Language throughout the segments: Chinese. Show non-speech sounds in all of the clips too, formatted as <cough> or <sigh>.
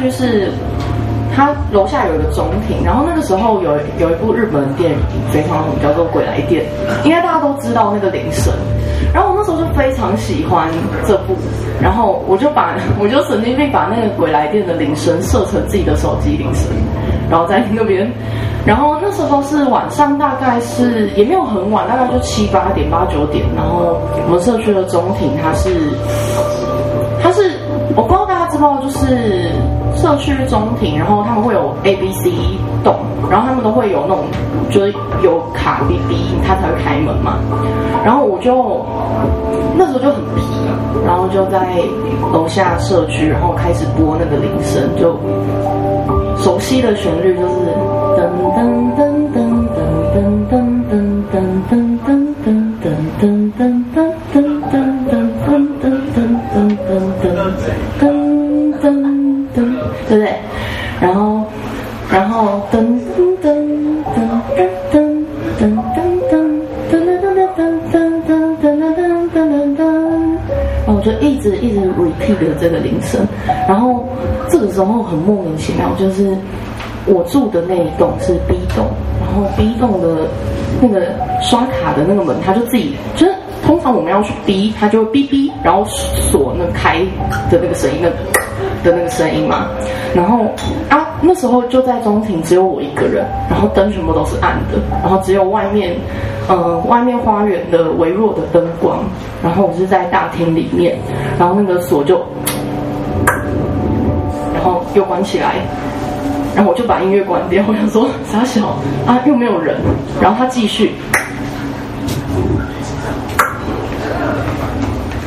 就是。他楼下有一个中庭，然后那个时候有有一部日本电影非常红，叫做《鬼来电》，应该大家都知道那个铃声。然后我那时候就非常喜欢这部，然后我就把 <laughs> 我就神经病把那个《鬼来电》的铃声设成自己的手机铃声，然后在那边。然后那时候是晚上，大概是也没有很晚，大概就七八点八九点。然后我们社区的中庭，它是它是我不知道大家知不知道，就是。社区中庭，然后他们会有 A、B、C 栋，然后他们都会有那种，就是有卡 B、B，他才会开门嘛。然后我就那时候就很皮，然后就在楼下社区，然后开始播那个铃声，就熟悉的旋律就是声。然后这个时候很莫名其妙，就是我住的那一栋是 B 栋，然后 B 栋的那个刷卡的那个门，它就自己就是通常我们要去 B，它就会哔哔，然后锁那开的那个声音那。的那个声音嘛，然后啊，那时候就在中庭，只有我一个人，然后灯全部都是暗的，然后只有外面，呃，外面花园的微弱的灯光，然后我是在大厅里面，然后那个锁就，又关起来，然后我就把音乐关掉，我想说傻小啊，又没有人，然后他继续，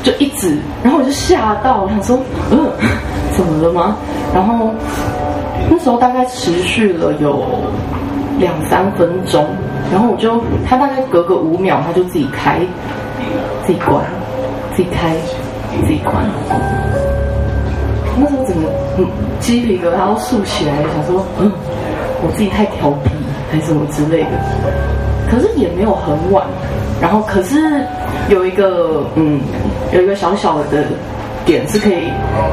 就一直，然后我就吓到，我想说，嗯、呃。怎么了吗？然后那时候大概持续了有两三分钟，然后我就他大概隔个五秒，他就自己开、自己关、自己开、自己关。那时候整个嗯鸡皮疙瘩都竖起来，想说嗯我自己太调皮还是什么之类的。可是也没有很晚，然后可是有一个嗯有一个小小的。点是可以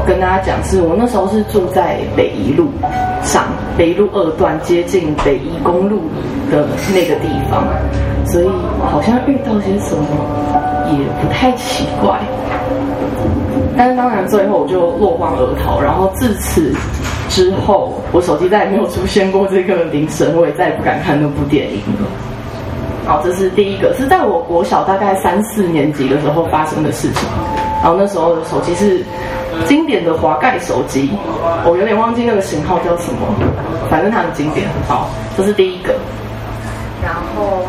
跟大家讲，是我那时候是住在北一路上，北一路二段接近北宜公路的那个地方，所以好像遇到些什么也不太奇怪。但是当然最后我就落荒而逃，然后自此之后，我手机再也没有出现过这个铃声，我也再也不敢看那部电影了。好，这是第一个，是在我国小大概三四年级的时候发生的事情。然后那时候的手机是经典的滑盖手机，我有点忘记那个型号叫什么，反正它很经典。好，这是第一个。然后，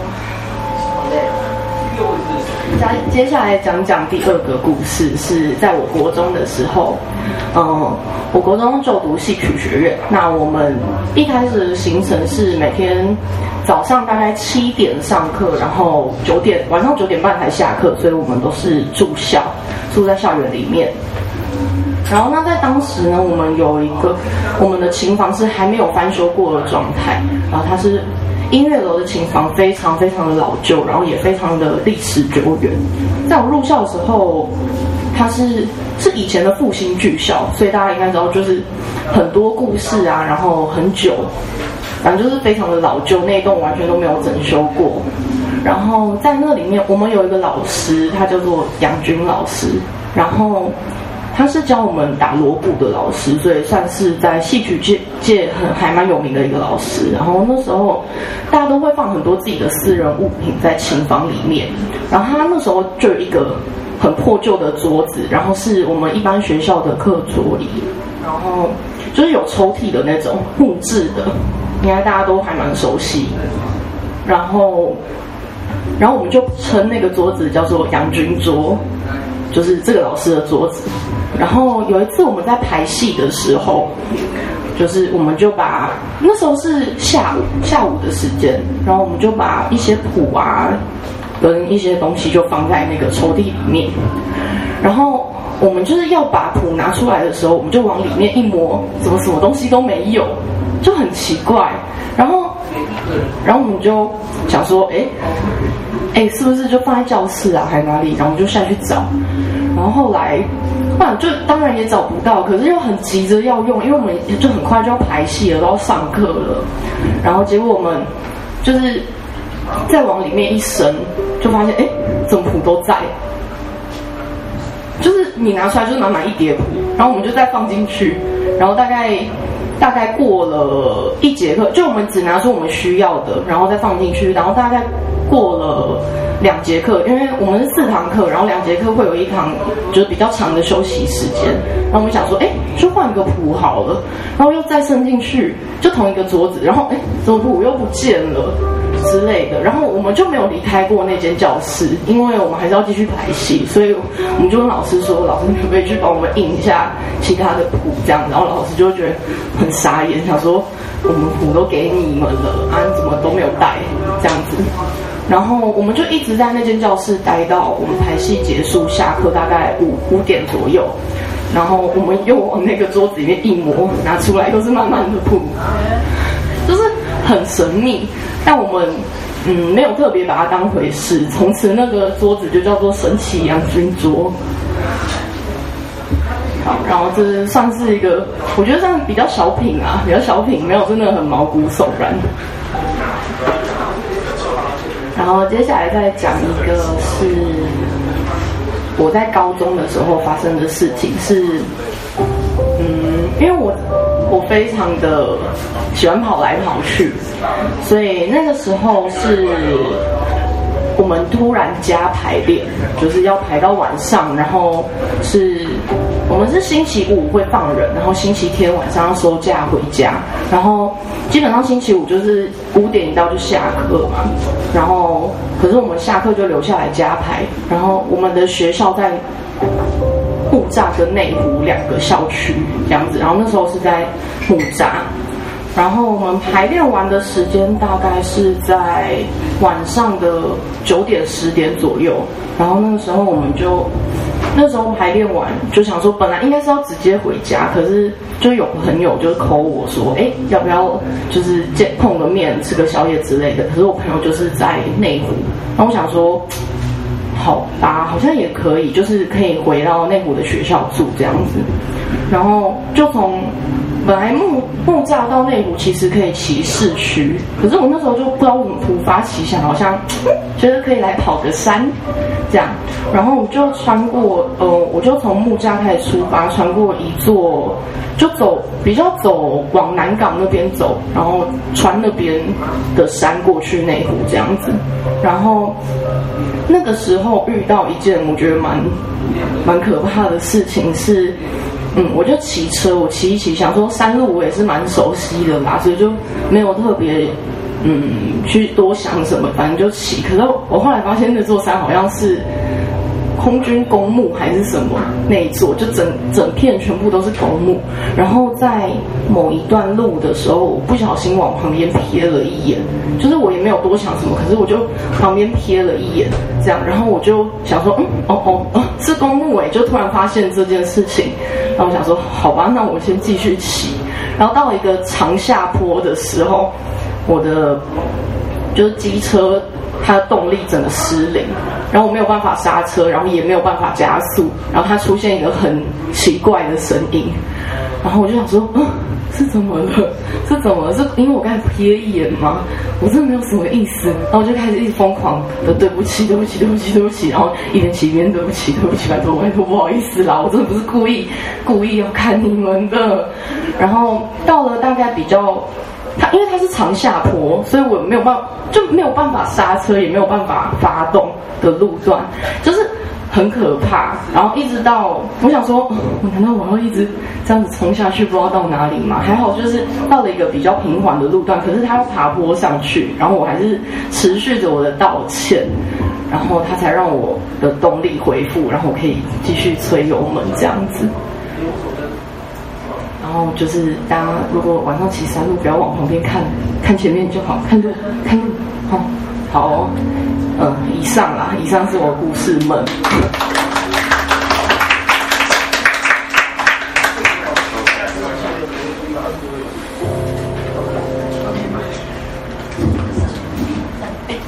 接接下来讲讲第二个故事，是在我国中的时候。嗯，我国中就读戏曲学院。那我们一开始的行程是每天早上大概七点上课，然后九点晚上九点半才下课，所以我们都是住校。住在校园里面，然后呢，在当时呢，我们有一个我们的琴房是还没有翻修过的状态，然后它是音乐楼的琴房，非常非常的老旧，然后也非常的历史久远。在我入校的时候，它是是以前的复兴剧校，所以大家应该知道，就是很多故事啊，然后很久，反正就是非常的老旧，那一栋完全都没有整修过。然后在那里面，我们有一个老师，他叫做杨军老师。然后他是教我们打锣鼓的老师，所以算是在戏曲界界很还蛮有名的一个老师。然后那时候大家都会放很多自己的私人物品在琴房里面。然后他那时候就有一个很破旧的桌子，然后是我们一般学校的课桌椅，然后就是有抽屉的那种木质的，应该大家都还蛮熟悉。然后。然后我们就称那个桌子叫做杨军桌，就是这个老师的桌子。然后有一次我们在排戏的时候，就是我们就把那时候是下午下午的时间，然后我们就把一些谱啊跟一些东西就放在那个抽屉里面。然后我们就是要把谱拿出来的时候，我们就往里面一摸，怎么什么东西都没有，就很奇怪。然后，然后我们就想说，哎，哎，是不是就放在教室啊，还哪里？然后我们就下去找。然后后来，啊，就当然也找不到，可是又很急着要用，因为我们就很快就要排戏了，都要上课了。然后结果我们就是再往里面一伸，就发现，哎，怎么谱都在。就是你拿出来就是满满一叠谱，然后我们就再放进去，然后大概大概过了一节课，就我们只拿出我们需要的，然后再放进去，然后大概过了两节课，因为我们是四堂课，然后两节课会有一堂就是比较长的休息时间，然后我们想说，哎，就换个谱好了，然后又再伸进去，就同一个桌子，然后哎，怎么谱又不见了？之类的，然后我们就没有离开过那间教室，因为我们还是要继续排戏，所以我们就跟老师说：“老师，你可不可以去帮我们印一下其他的谱？”这样，然后老师就会觉得很傻眼，想说：“我们谱都给你们了，啊，怎么都没有带？”这样子，然后我们就一直在那间教室待到我们排戏结束，下课大概五五点左右，然后我们又往那个桌子里面一摸，拿出来都是满满的谱，就是很神秘。但我们嗯没有特别把它当回事，从此那个桌子就叫做神奇羊君桌。好，然后这算是一个，我觉得算比较小品啊，比较小品，没有真的很毛骨悚然。然后接下来再讲一个是我在高中的时候发生的事情，是嗯，因为我。我非常的喜欢跑来跑去，所以那个时候是我们突然加排练，就是要排到晚上，然后是我们是星期五会放人，然后星期天晚上要收假回家，然后基本上星期五就是五点一到就下课嘛，然后可是我们下课就留下来加排，然后我们的学校在。木栅跟内湖两个校区这样子，然后那时候是在木栅，然后我们排练完的时间大概是在晚上的九点十点左右，然后那个时候我们就那时候排练完就想说，本来应该是要直接回家，可是就有朋友就 call 我说，哎，要不要就是见碰个面吃个宵夜之类的？可是我朋友就是在内湖，然后我想说。好吧，好像也可以，就是可以回到内湖的学校住这样子，然后就从本来木木栅到内湖其实可以骑市区，可是我那时候就不知道怎么突发奇想，好像觉得可以来跑个山这样，然后我就穿过呃，我就从木栅开始出发，穿过一座，就走比较走往南港那边走，然后穿那边的山过去内湖这样子，然后。那个时候遇到一件我觉得蛮蛮可怕的事情是，嗯，我就骑车，我骑一骑，想说山路我也是蛮熟悉的啦，所以就没有特别嗯去多想什么，反正就骑。可是我后来发现那座山好像是。空军公墓还是什么那一座，就整整片全部都是公墓。然后在某一段路的时候，我不小心往旁边瞥了一眼，就是我也没有多想什么，可是我就旁边瞥了一眼，这样，然后我就想说，嗯，哦哦哦，是公墓哎，就突然发现这件事情，然后我想说，好吧，那我先继续骑。然后到一个长下坡的时候，我的就是机车。它的动力整个失灵，然后我没有办法刹车，然后也没有办法加速，然后它出现一个很奇怪的声音，然后我就想说，嗯，是怎么了？是怎么了？是因为我刚才瞥一眼吗？我真的没有什么意思，然后我就开始一直疯狂的对不起，对不起，对不起，对不起，然后一边骑一边对不起，对不起，拜托，拜托，不好意思啦，我真的不是故意故意要看你们的。然后到了大概比较。它因为它是长下坡，所以我没有办法，就没有办法刹车，也没有办法发动的路段，就是很可怕。然后一直到我想说，我难道我要一直这样子冲下去，不知道到哪里吗？还好就是到了一个比较平缓的路段，可是它要爬坡上去，然后我还是持续着我的道歉，然后它才让我的动力恢复，然后我可以继续催油门这样子。然后就是大家如果晚上骑山路，不要往旁边看，看前面就好，看路，看路，好好。呃，以上啦，以上是我故事们。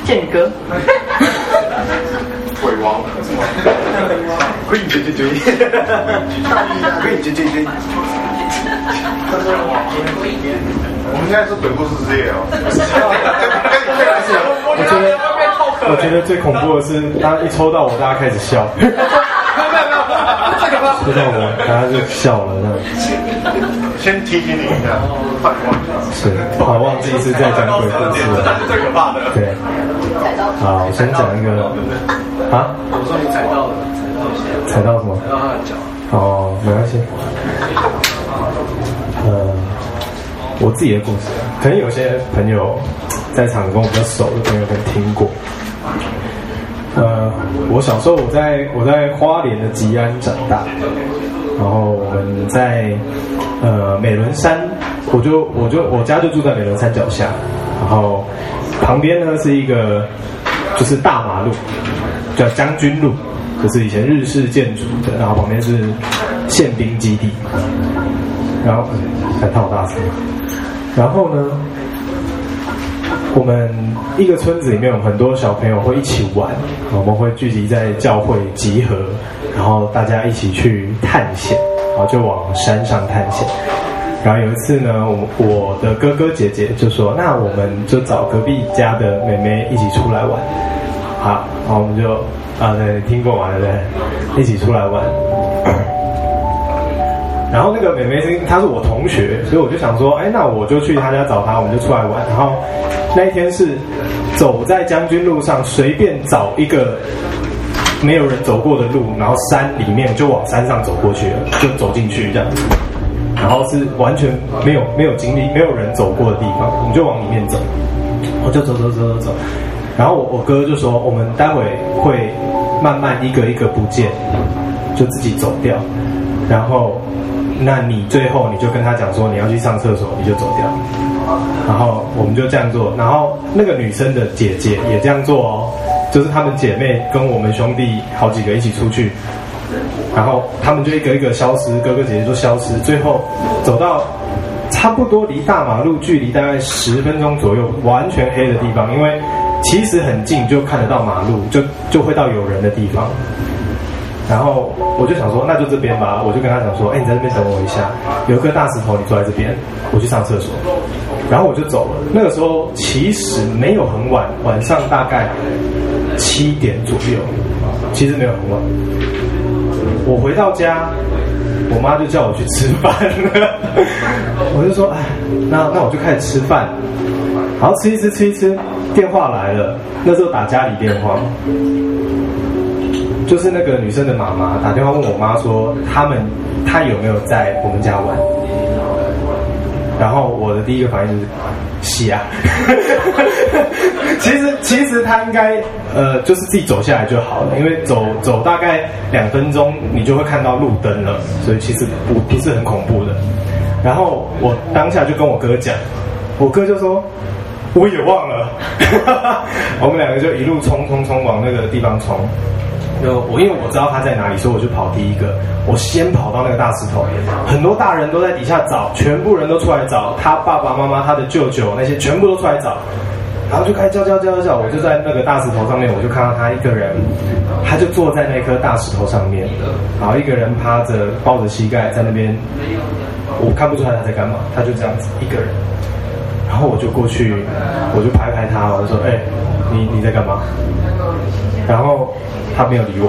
建，哥，鬼王，<laughs> 鬼对对对，鬼对对对。<laughs> 我们现在是鬼故事之夜哦。我觉得，我觉得最恐怖的是，当一抽到我，大家开始笑。没有没有没有，抽到我，大家就笑了，这样。先提醒你一下，是，好，忘记是在讲鬼故事了。是最可怕的。对。好，我先讲一个。啊？我说你踩到了，踩到什么？踩到他的脚。哦，没关系。呃，我自己的故事，可能有些朋友在场跟我比较熟的朋友可能听过。呃，我小时候我在我在花莲的吉安长大，然后我们在呃美仑山，我就我就我家就住在美仑山脚下，然后旁边呢是一个就是大马路，叫将军路，就是以前日式建筑的，然后旁边是宪兵基地，然后还套大车，然后呢。我们一个村子里面有很多小朋友会一起玩，我们会聚集在教会集合，然后大家一起去探险，然后就往山上探险。然后有一次呢，我我的哥哥姐姐就说：“那我们就找隔壁家的妹妹一起出来玩。”好，然后我们就啊，对，听过嘛，对不对？一起出来玩。然后那个妹妹是她是我同学，所以我就想说，哎，那我就去她家找她，我们就出来玩。然后那一天是走在将军路上，随便找一个没有人走过的路，然后山里面就往山上走过去了，就走进去这样子。然后是完全没有没有经历、没有人走过的地方，我们就往里面走。我就走走走走走。然后我我哥就说，我们待会会慢慢一个一个不见，就自己走掉。然后。那你最后你就跟他讲说你要去上厕所，你就走掉。然后我们就这样做，然后那个女生的姐姐也这样做哦，就是她们姐妹跟我们兄弟好几个一起出去，然后他们就一个一个消失，哥哥姐姐都消失，最后走到差不多离大马路距离大概十分钟左右，完全黑的地方，因为其实很近就看得到马路，就就会到有人的地方。然后我就想说，那就这边吧。我就跟他讲说，哎，你在这边等我一下，有一颗大石头，你坐在这边，我去上厕所。然后我就走了。那个时候其实没有很晚，晚上大概七点左右，其实没有很晚。我回到家，我妈就叫我去吃饭，<laughs> 我就说，哎，那那我就开始吃饭。然后吃一吃，吃一吃，电话来了，那时候打家里电话。就是那个女生的妈妈打电话问我妈说，他们她有没有在我们家玩？然后我的第一个反应是，是啊。<laughs> 其实其实她应该呃就是自己走下来就好了，因为走走大概两分钟你就会看到路灯了，所以其实不不是很恐怖的。然后我当下就跟我哥讲，我哥就说我也忘了，<laughs> 我们两个就一路冲冲冲往那个地方冲。就我，因为我知道他在哪里，所以我就跑第一个。我先跑到那个大石头，很多大人都在底下找，全部人都出来找，他爸爸妈妈、他的舅舅那些全部都出来找，然后就开始叫叫叫叫叫。我就在那个大石头上面，我就看到他一个人，他就坐在那颗大石头上面，然后一个人趴着抱着膝盖在那边，我看不出来他在干嘛，他就这样子一个人。然后我就过去，我就拍拍他，我就说：“哎，你你在干嘛？”然后他没有理我，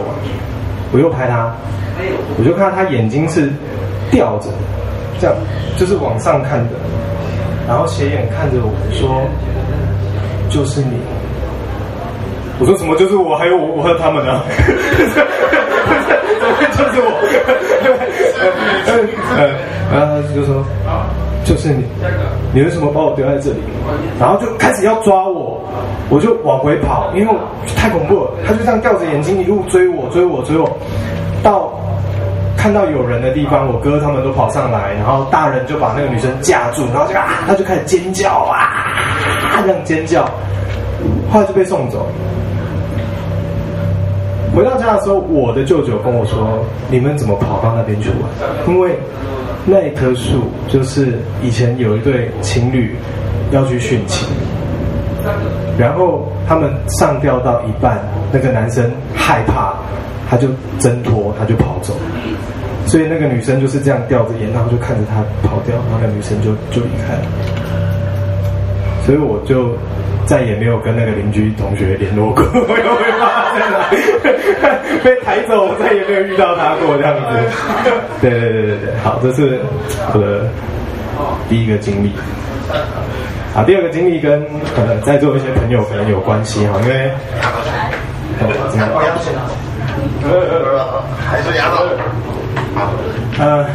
我又拍他，我就看到他眼睛是吊着，这样就是往上看的，然后斜眼看着我说：“就是你。”我说：“什么？就是我？还有我？我和他们呢？”怎么会就是我？然后他就说：“就是你，你为什么把我丢在这里？”然后就开始要抓我。我就往回跑，因为太恐怖了。他就这样吊着眼睛一路追我，追我，追我，到看到有人的地方，我哥他们都跑上来，然后大人就把那个女生架住，然后就啊，他就开始尖叫啊，这样尖叫，后来就被送走。回到家的时候，我的舅舅跟我说：“你们怎么跑到那边去玩？因为那一棵树就是以前有一对情侣要去殉情。”然后他们上吊到一半，那个男生害怕，他就挣脱，他就跑走。所以那个女生就是这样吊着眼，然后就看着他跑掉，然后那个女生就就离开了。所以我就再也没有跟那个邻居同学联络过，我又被发现了，被抬走，我再也没有遇到他过这样子。<laughs> 对对对对对，好，这是我的第一个经历。好，第二个经历跟呃在座一些朋友可能有关系哈，因为怎么还是牙套。呃，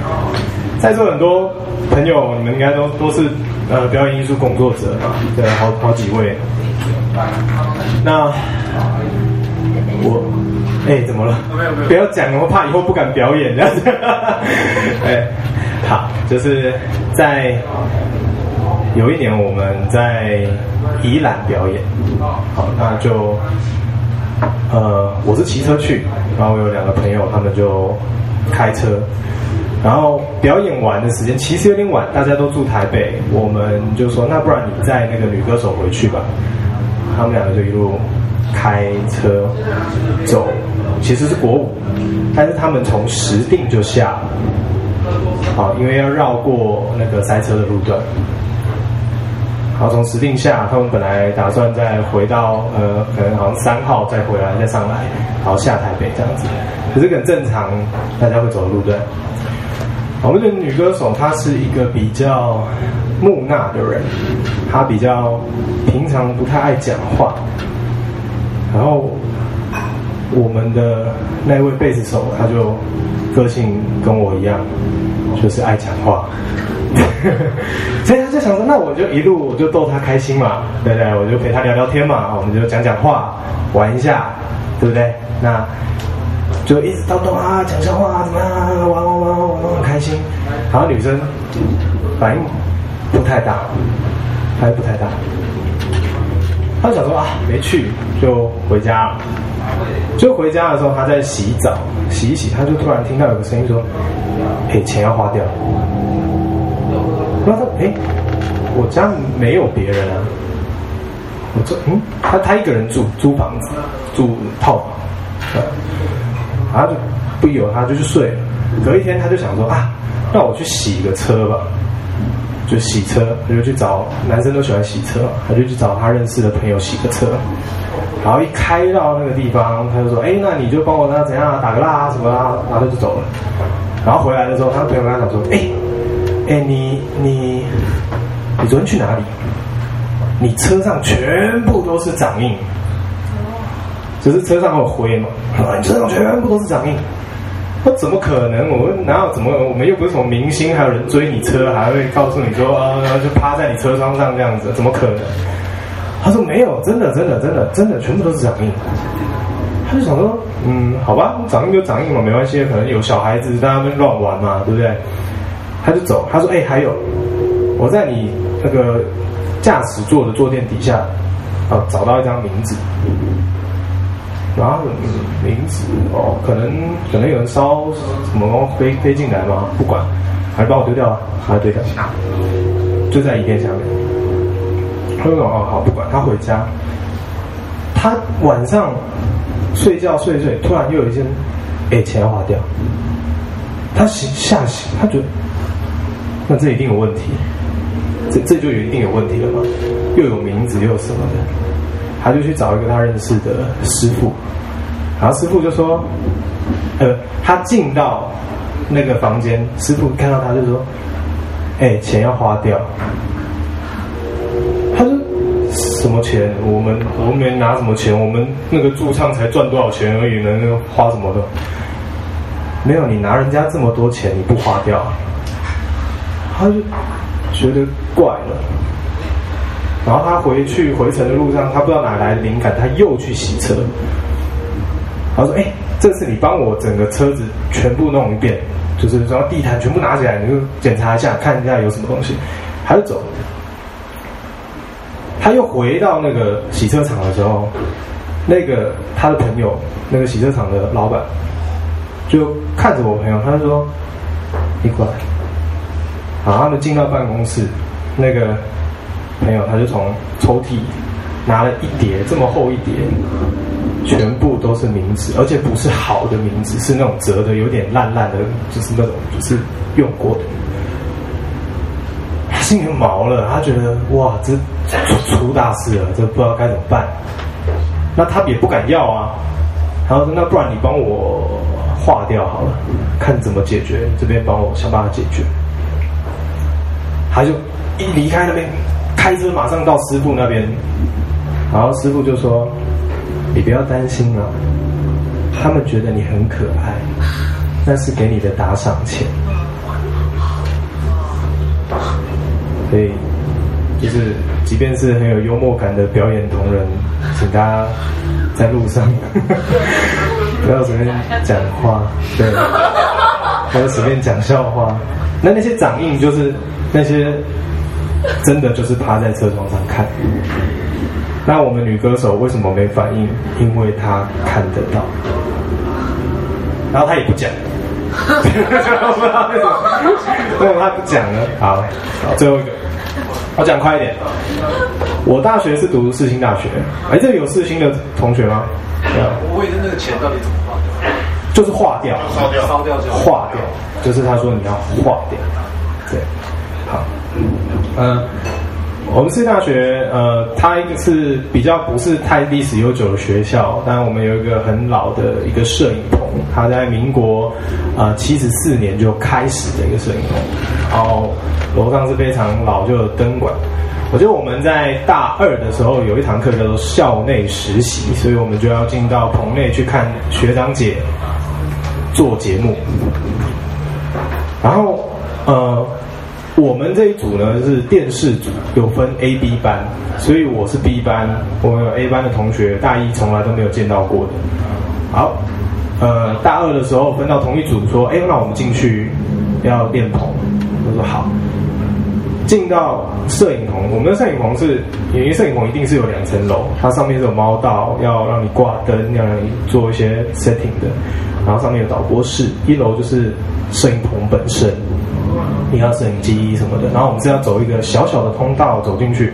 在座很多朋友，你们应该都都是呃表演艺术工作者嘛，对，好好几位。那我哎，怎么了？没有没有，不要讲，我怕以后不敢表演这样子。<laughs> 哎，好，就是在有一年我们在宜兰表演，好，那就呃我是骑车去，然后我有两个朋友，他们就。开车，然后表演完的时间其实有点晚，大家都住台北，我们就说那不然你载那个女歌手回去吧。他们两个就一路开车走，其实是国五，但是他们从石定就下，好，因为要绕过那个塞车的路段。好从石定下，他们本来打算再回到呃，可能好像三号再回来再上来，然后下台北这样子。可是很正常，大家会走的路段。我们的女歌手她是一个比较木讷的人，她比较平常不太爱讲话。然后我们的那位贝斯手，他就个性跟我一样，就是爱讲话。<laughs> 所以他就想说，那我就一路我就逗他开心嘛，对不对？我就陪他聊聊天嘛，我们就讲讲话，玩一下，对不对？那就一直叨叨啊，讲笑话啊，怎么样？玩玩玩玩玩，很开心。然后女生反应不太大，还不太大。他想说啊，没去就回家了。就回家的时候，他在洗澡，洗一洗，他就突然听到有个声音说：“哎，钱要花掉。”他说：“哎，我家没有别人啊。”我说：“嗯，他他一个人住租房子，住套房，然后就不由他就去睡。隔一天他就想说啊，那我去洗个车吧，就洗车，他就去找男生都喜欢洗车，他就去找他认识的朋友洗个车。然后一开到那个地方，他就说：哎，那你就帮我那怎样啊，打个蜡啊什么啊，然后就走了。然后回来的时候，他的朋友跟他讲说：哎。”哎，你你你昨天去哪里？你车上全部都是掌印，只是车上有灰嘛？你车上全部都是掌印，那怎么可能？我们哪有怎么？我们又不是什么明星，还有人追你车，还会告诉你说啊，就趴在你车窗上这样子，怎么可能？他说没有，真的真的真的真的，全部都是掌印。他就想说，嗯，好吧，掌印就掌印嘛，没关系，可能有小孩子在那边乱玩嘛，对不对？他就走，他说：“哎、欸，还有，我在你那个驾驶座的坐垫底下，啊，找到一张名字，然后名字哦，可能可能有人烧什么飞飞进来吗？不管，还是把我丢掉啊？还是丢掉？就在椅垫下面。他说：哦，好，不管。他回家，他晚上睡觉睡睡，突然又有一声，哎，钱要花掉。他醒吓醒，他觉得。”那这一定有问题，这这就一定有问题了嘛？又有名字又有什么的，他就去找一个他认识的师傅，然后师傅就说，呃，他进到那个房间，师傅看到他就说，哎，钱要花掉。他说什么钱？我们我们没拿什么钱，我们那个驻唱才赚多少钱而已呢？那个花什么的？没有，你拿人家这么多钱，你不花掉？他就觉得怪了，然后他回去回程的路上，他不知道哪来的灵感，他又去洗车。他说：“哎、这次你帮我整个车子全部弄一遍，就是然后地毯全部拿起来，你就检查一下，看一下有什么东西。”他就走，他又回到那个洗车场的时候，那个他的朋友，那个洗车场的老板，就看着我朋友，他就说：“你过来。”然后他们进到办公室，那个朋友他就从抽屉拿了一叠这么厚一叠，全部都是名纸，而且不是好的名纸，是那种折的有点烂烂的，就是那种就是用过的。他心里毛了，他觉得哇，这出出大事了，这不知道该怎么办。那他也不敢要啊，然后说那不然你帮我划掉好了，看怎么解决，这边帮我想办法解决。他就一离开那边，开车马上到师傅那边，然后师傅就说：“你不要担心了，他们觉得你很可爱，那是给你的打赏钱。”所以，就是即便是很有幽默感的表演同仁，请大家在路上 <laughs> 不要随便讲话，对，不要随便讲笑话。那那些掌印就是。那些 <laughs> 真的就是趴在车窗上看。那我们女歌手为什么没反应？因为她看得到，然后她也不讲。为什么？她不讲呢？好，好，最后一个，我讲快一点。我大学是读世新大学，哎，这里有世新的同学吗？对啊。我问的那个钱到底怎么花掉？就是化掉，烧掉，烧掉就化掉，就是他说你要化掉，对。好，嗯，我们世新大学，呃，它一个是比较不是太历史悠久的学校，但我们有一个很老的一个摄影棚，它在民国呃七十四年就开始的一个摄影棚，然后楼上是非常老旧的灯管。我觉得我们在大二的时候有一堂课叫做校内实习，所以我们就要进到棚内去看学长姐做节目，然后呃。我们这一组呢是电视组，有分 A、B 班，所以我是 B 班。我们有 A 班的同学，大一从来都没有见到过的。好，呃，大二的时候分到同一组，说，哎，那我们进去要练棚。我说好。进到摄影棚，我们的摄影棚是，因为摄影棚一定是有两层楼，它上面是有猫道，要让你挂灯，要让你做一些 setting 的，然后上面有导播室，一楼就是摄影棚本身。你要摄影机什么的，然后我们是要走一个小小的通道走进去。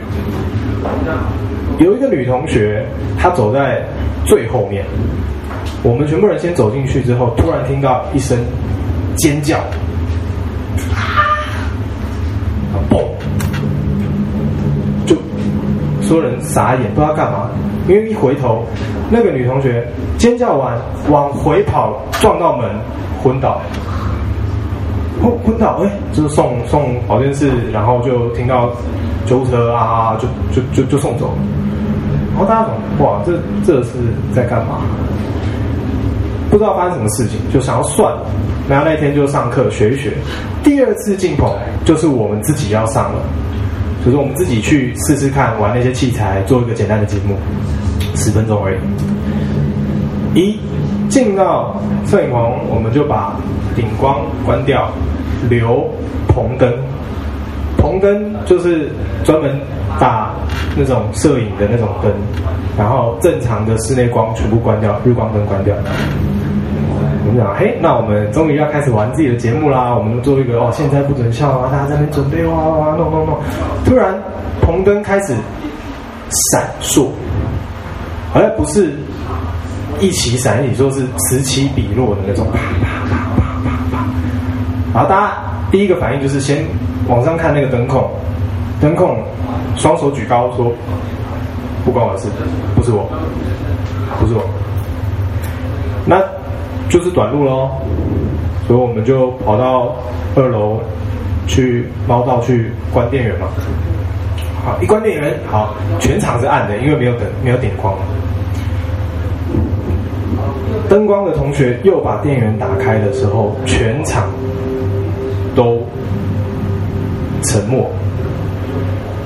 有一个女同学，她走在最后面。我们全部人先走进去之后，突然听到一声尖叫，啊嘣！就所有人傻眼，不知道干嘛。因为一回头，那个女同学尖叫完往回跑，撞到门，昏倒。昏昏倒，哎，就是送送保健室，然后就听到救护车啊，就就就就送走了。然后大家说，哇，这这是在干嘛？不知道发生什么事情，就想要算了。然后那天就上课学一学。第二次进棚就是我们自己要上了，就是我们自己去试试看玩那些器材，做一个简单的节目，十分钟而已。一进到摄影棚，我们就把顶光关掉。留棚灯，棚灯就是专门打那种摄影的那种灯，然后正常的室内光全部关掉，日光灯关掉。我们讲，嘿，那我们终于要开始玩自己的节目啦！我们做一个哦，现在不准笑啊，大家在那边准备哇哇哇，弄弄弄。突然，棚灯开始闪烁，好像不是一起闪，你说是此起彼落的那种。啪啪啪啪啪啪然后大家第一个反应就是先往上看那个灯控，灯控双手举高说：“不关我的事，不是我，不是我。”那就是短路喽，所以我们就跑到二楼去猫道去关电源嘛。好，一关电源，好，全场是暗的，因为没有灯，没有点光。灯光的同学又把电源打开的时候，全场。都沉默，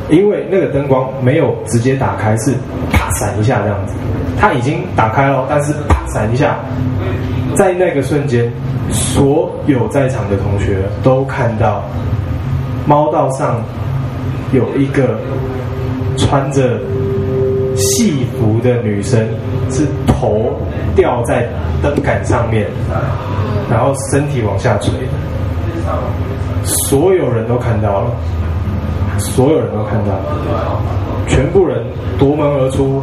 因为那个灯光没有直接打开，是啪闪一下这样子。它已经打开了，但是啪闪一下，在那个瞬间，所有在场的同学都看到猫道上有一个穿着戏服的女生，是头吊在灯杆上面，然后身体往下垂。所有人都看到了，所有人都看到了，全部人夺门而出，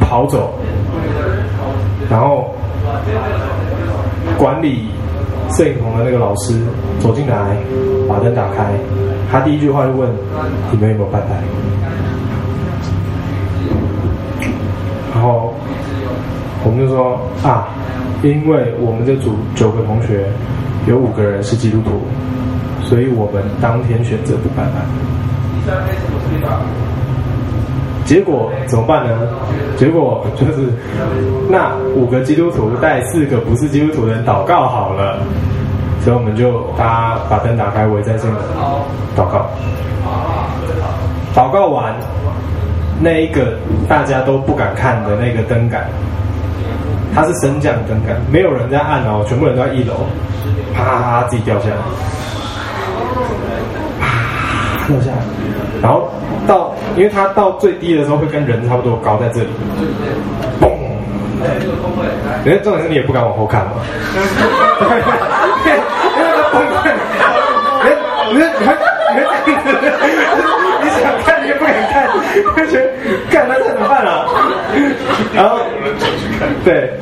跑走，然后管理摄影棚的那个老师走进来，把灯打开，他第一句话就问：“你们有没有拜拜？”然后我们就说：“啊，因为我们这组九个同学有五个人是基督徒，所以我们当天选择不办案。”结果怎么办呢？结果就是那五个基督徒带四个不是基督徒的人祷告好了，所以我们就大家把灯打开，围在这里祷告。祷告完，那一个大家都不敢看的那个灯杆，它是升降灯杆，没有人在按哦，全部人都在一楼，啪啪啪自己掉下来，啪掉下来，然后到。因为它到最低的时候会跟人差不多高在这里，嘣！因为重点是你也不敢往后看嘛，<laughs> 因为崩溃，你你你你想看你也不敢看，而且干那怎么办啊？然后对，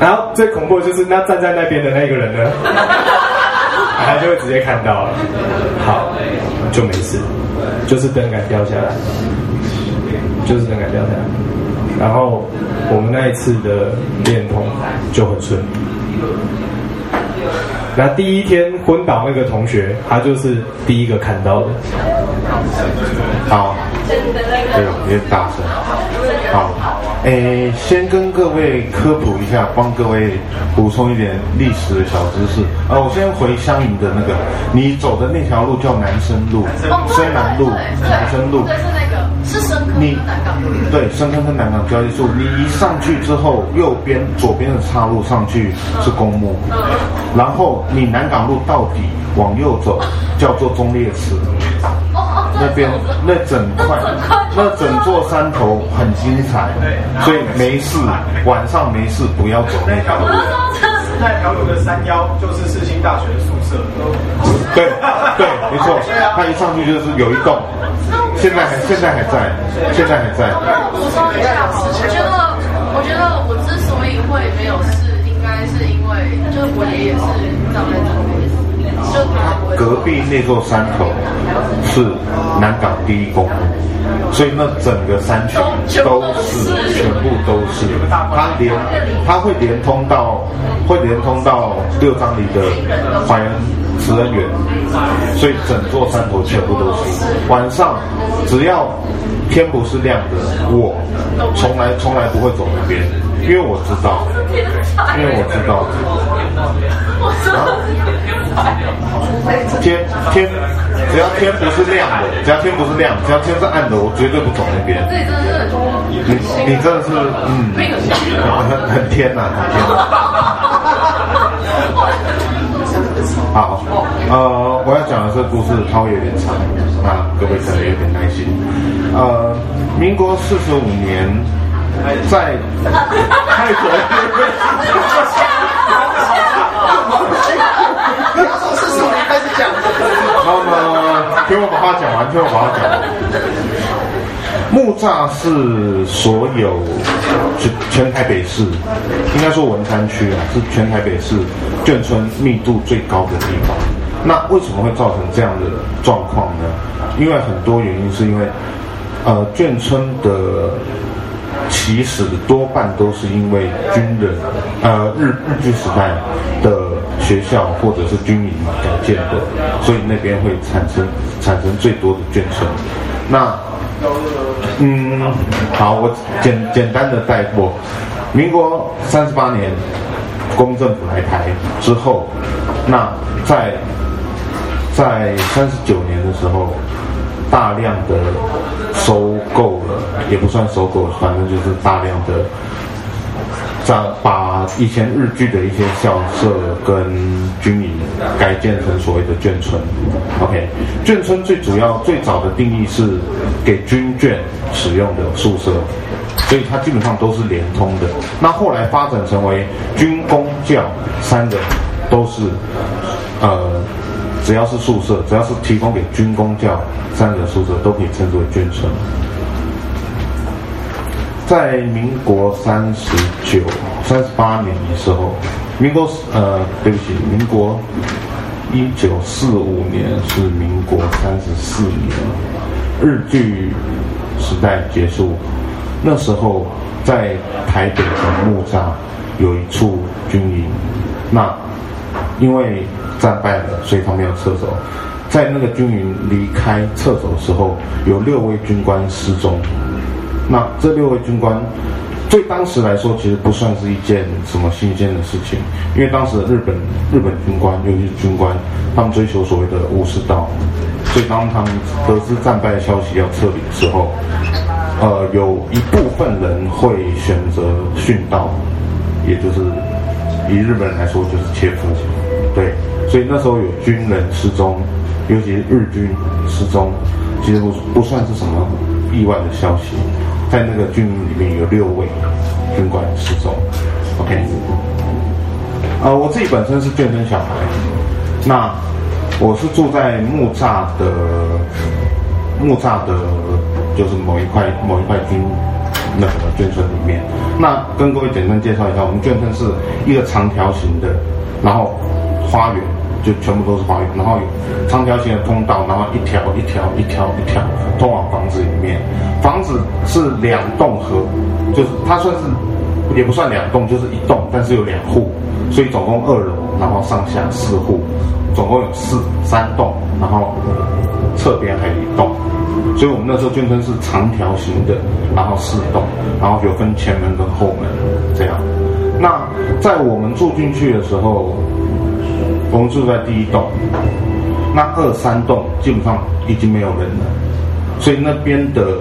然后最恐怖的就是那站在那边的那个人呢，他就会直接看到了，好，就没事。就是灯杆掉下来，就是灯杆掉下来，然后我们那一次的练通就很顺利。那第一天昏倒那个同学，他就是第一个看到的。好，对，有点大声。好。诶，先跟各位科普一下，帮各位补充一点历史的小知识。啊，我先回乡营的那个，你走的那条路叫南生路，深南路，南生路。对，是那个，是深坑跟南港路。对，深坑跟南港交界处。你一上去之后，右边、左边的岔路上去是公墓，然后你南港路到底往右走，叫做忠烈祠。那边那整块那整座山头很精彩，所以没事晚上没事不要走那条路。那条路的山腰就是世新大学的宿舍。对 <laughs> 对，没错，他一上去就是有一栋，现在还现在还在，现在还在。我补充一下，我觉得我觉得我之所以会没有事，应该是因为就是我爷爷是长在这边。隔壁那座山头是南港第一公墓，所以那整个山群都是全部都是，它连它会连通到会连通到六张犁的怀恩慈恩园，所以整座山头全部都是。晚上只要天不是亮的，我从来从来不会走那边，因为我知道，因为我知道。天天，只要天不是亮的，只要天不是亮，只要天是暗的，我绝对不走那边。你你真的是嗯，很很天呐，很天。<laughs> 好，呃，我要讲的这个故事它会有点长，那各位可能有点耐心。呃，民国四十五年，在泰国。那么，听我把话讲完，听我把话讲完。木栅是所有全全台北市，应该说文山区啊，是全台北市眷村密度最高的地方。那为什么会造成这样的状况呢？因为很多原因，是因为呃眷村的其实多半都是因为军人，呃日日据时代的。学校或者是军营改建的，所以那边会产生产生最多的眷村。那，嗯，好，我简简单的带过。民国三十八年，国民政府来台之后，那在在三十九年的时候，大量的收购了，也不算收购，反正就是大量的。把以前日剧的一些校舍跟军营改建成所谓的眷村。OK，眷村最主要最早的定义是给军眷使用的宿舍，所以它基本上都是连通的。那后来发展成为军公教三个都是呃只要是宿舍，只要是提供给军公教三个宿舍，都可以称之为眷村。在民国三十九、三十八年的时候，民国呃，对不起，民国一九四五年是民国三十四年，日据时代结束，那时候在台北的木栅有一处军营，那因为战败了，所以他们要撤走，在那个军营离开撤走的时候，有六位军官失踪。那这六位军官，对当时来说，其实不算是一件什么新鲜的事情，因为当时的日本日本军官，尤其是军官，他们追求所谓的武士道，所以当他们得知战败的消息要撤离的时候，呃，有一部分人会选择殉道，也就是以日本人来说，就是切腹，对，所以那时候有军人失踪，尤其是日军失踪，其实不不算是什么意外的消息。在那个军营里面有六位军官失踪，OK，呃，我自己本身是眷村小孩，那我是住在木栅的木栅的，就是某一块某一块军那个眷村里面。那跟各位简单介绍一下，我们眷村是一个长条形的，然后花园。就全部都是花园，然后有长条形的通道，然后一条一条一条一条通往房子里面。房子是两栋合，就是它算是也不算两栋，就是一栋，但是有两户，所以总共二楼，然后上下四户，总共有四三栋，然后侧边还有一栋，所以我们那时候眷村是长条形的，然后四栋，然后有分前门跟后门这样。那在我们住进去的时候。我们住在第一栋，那二三栋基本上已经没有人了，所以那边的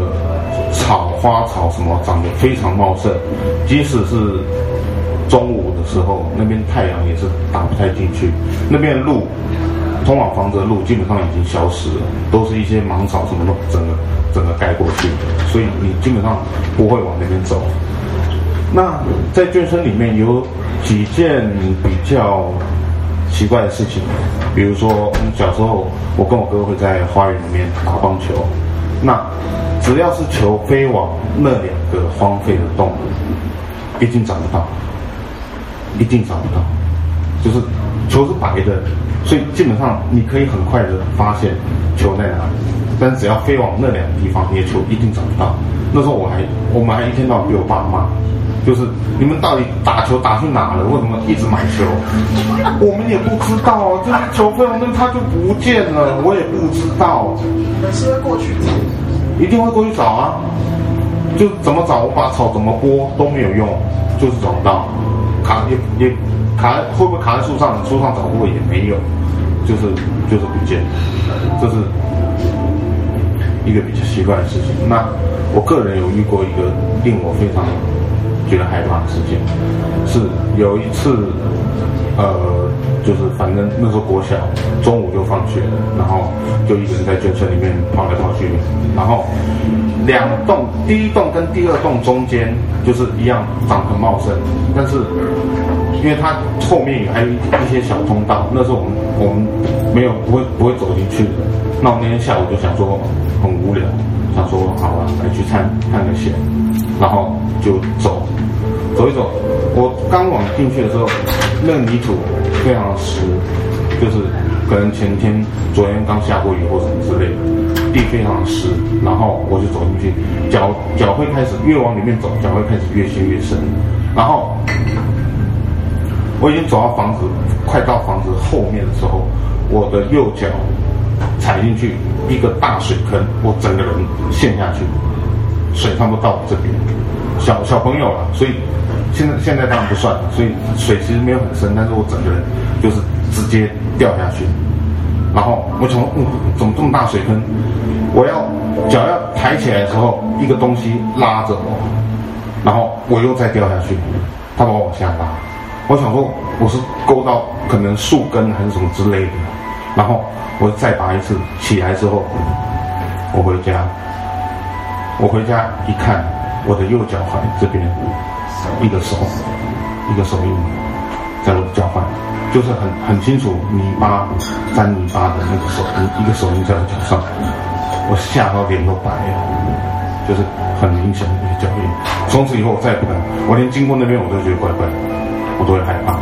草花草什么长得非常茂盛，即使是中午的时候，那边太阳也是打不太进去。那边的路，通往房子的路基本上已经消失了，都是一些芒草什么的整个整个盖过去，所以你基本上不会往那边走。那在眷村里面有几件比较。奇怪的事情，比如说，小时候，我跟我哥会在花园里面打棒球，那只要是球飞往那两个荒废的洞，一定找不到，一定找不到，就是球是白的，所以基本上你可以很快的发现球在哪里，但只要飞往那两个地方，你的球一定找不到。那时候我还，我们还一天到晚被我爸骂。就是你们到底打球打去哪了？为什么一直买球？我们也不知道，就是球飞往那它就不见了，我也不知道。你们是会过去找？一定会过去找啊！就怎么找，我把草怎么拨都没有用，就是找不到。卡也也卡，会不会卡在树上？树上找过也没有，就是就是不见。这是一个比较奇怪的事情。那我个人有遇过一个令我非常。觉得害怕的事情是有一次，呃，就是反正那时候国小，中午就放学了，然后就一个人在眷村里面跑来跑去，然后两栋，第一栋跟第二栋中间就是一样长得很茂盛，但是因为它后面也还有一些小通道，那时候我们我们没有不会不会走进去。的，那我那天下午就想说很无聊，想说好了，来去探探个险，然后就走。走一走，我刚往进去的时候，那泥土非常湿，就是可能前天、昨天刚下过雨或什么之类的，地非常湿。然后我就走进去，脚脚会开始越往里面走，脚会开始越陷越深。然后我已经走到房子，快到房子后面的时候，我的右脚踩进去一个大水坑，我整个人陷下去，水差不多到我这边，小小朋友了，所以。现在现在当然不算，所以水其实没有很深，但是我整个人就是直接掉下去，然后我从嗯，怎么这么大水坑？我要脚要抬起来的时候，一个东西拉着我，然后我又再掉下去，他把我往下拉。我想说我是勾到可能树根还是什么之类的，然后我再拔一次，起来之后，我回家，我回家一看，我的右脚踝这边。一个手，一个手印，在我的脚踝。就是很很清楚泥巴沾泥巴的那个手印一个手印在我脚上，我吓到脸都白了，就是很明显的一个脚印。从此以后我再也不敢，我连经过那边我都觉得怪怪的，我都会害怕。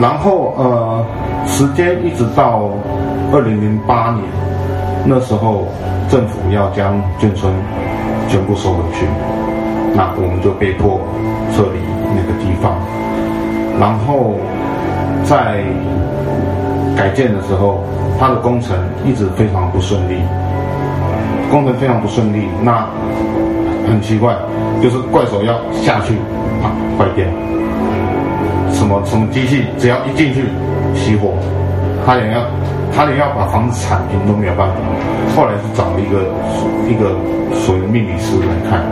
然后呃，时间一直到二零零八年，那时候政府要将眷村全部收回去，那我们就被迫撤离那个地方。然后在改建的时候，它的工程一直非常不顺利，工程非常不顺利。那很奇怪，就是怪手要下去，啊，坏掉。什么什么机器，只要一进去熄火，他也要他连要把房子铲平都没有办法。后来是找了一个一个所谓的命理师来看，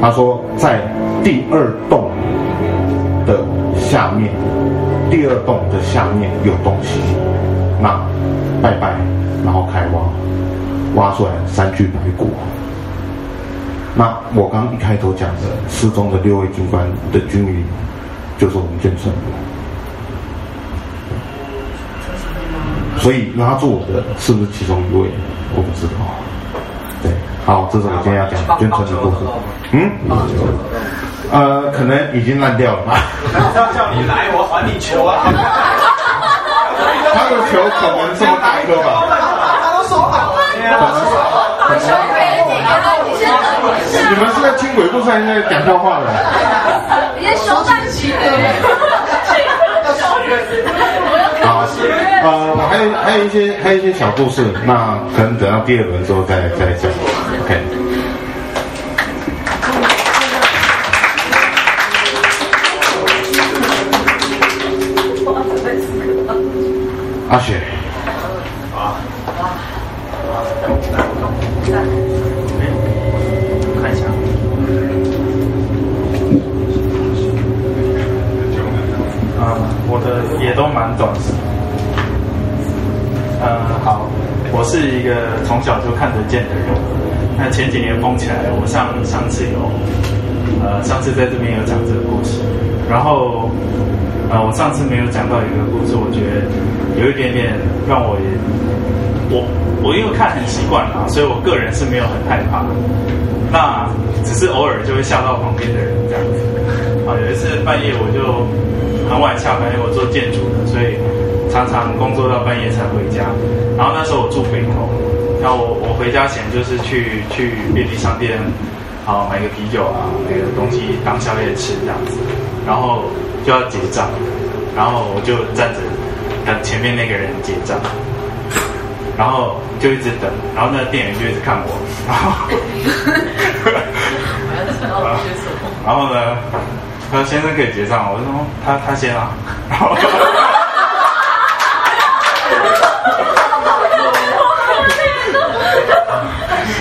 他说在第二栋的下面，第二栋的下面有东西，那拜拜，然后开挖，挖出来三具白骨。那我刚一开头讲的失踪的六位军官的军营。就是我们眷村，所以拉住我的是不是其中一位？我不知道。对，好，这是我今天要讲眷村的故事。嗯？呃，可能已经烂掉了吧。要叫你来，我还你球啊！他的球可能这么大一个吧？他都说好了。你们是在听鬼故事还是在讲笑话的？<laughs> 你在说半集的。<laughs> <laughs> 好，呃，我还有还有一些还有一些小故事，那可能等到第二轮之后再再讲。OK。阿雪。也都蛮短的。呃，好，我是一个从小就看得见的人。那前几年封起来，我上上次有，呃，上次在这边有讲这个故事。然后，呃，我上次没有讲到一个故事，我觉得有一点点让我也，我我因为看很习惯了，所以我个人是没有很害怕。那只是偶尔就会吓到旁边的人这样子。啊，有一次半夜我就。很晚下班，因为我做建筑的，所以常常工作到半夜才回家。然后那时候我住北投，然后我我回家前就是去去便利商店，啊买个啤酒啊，买个东西当宵夜吃这样子。然后就要结账，然后我就站着等前面那个人结账，然后就一直等，然后那个店员就一直看我，<laughs> 然后，然后呢？他说：“先生可以结账。”我就说：“他他先啊。”然后，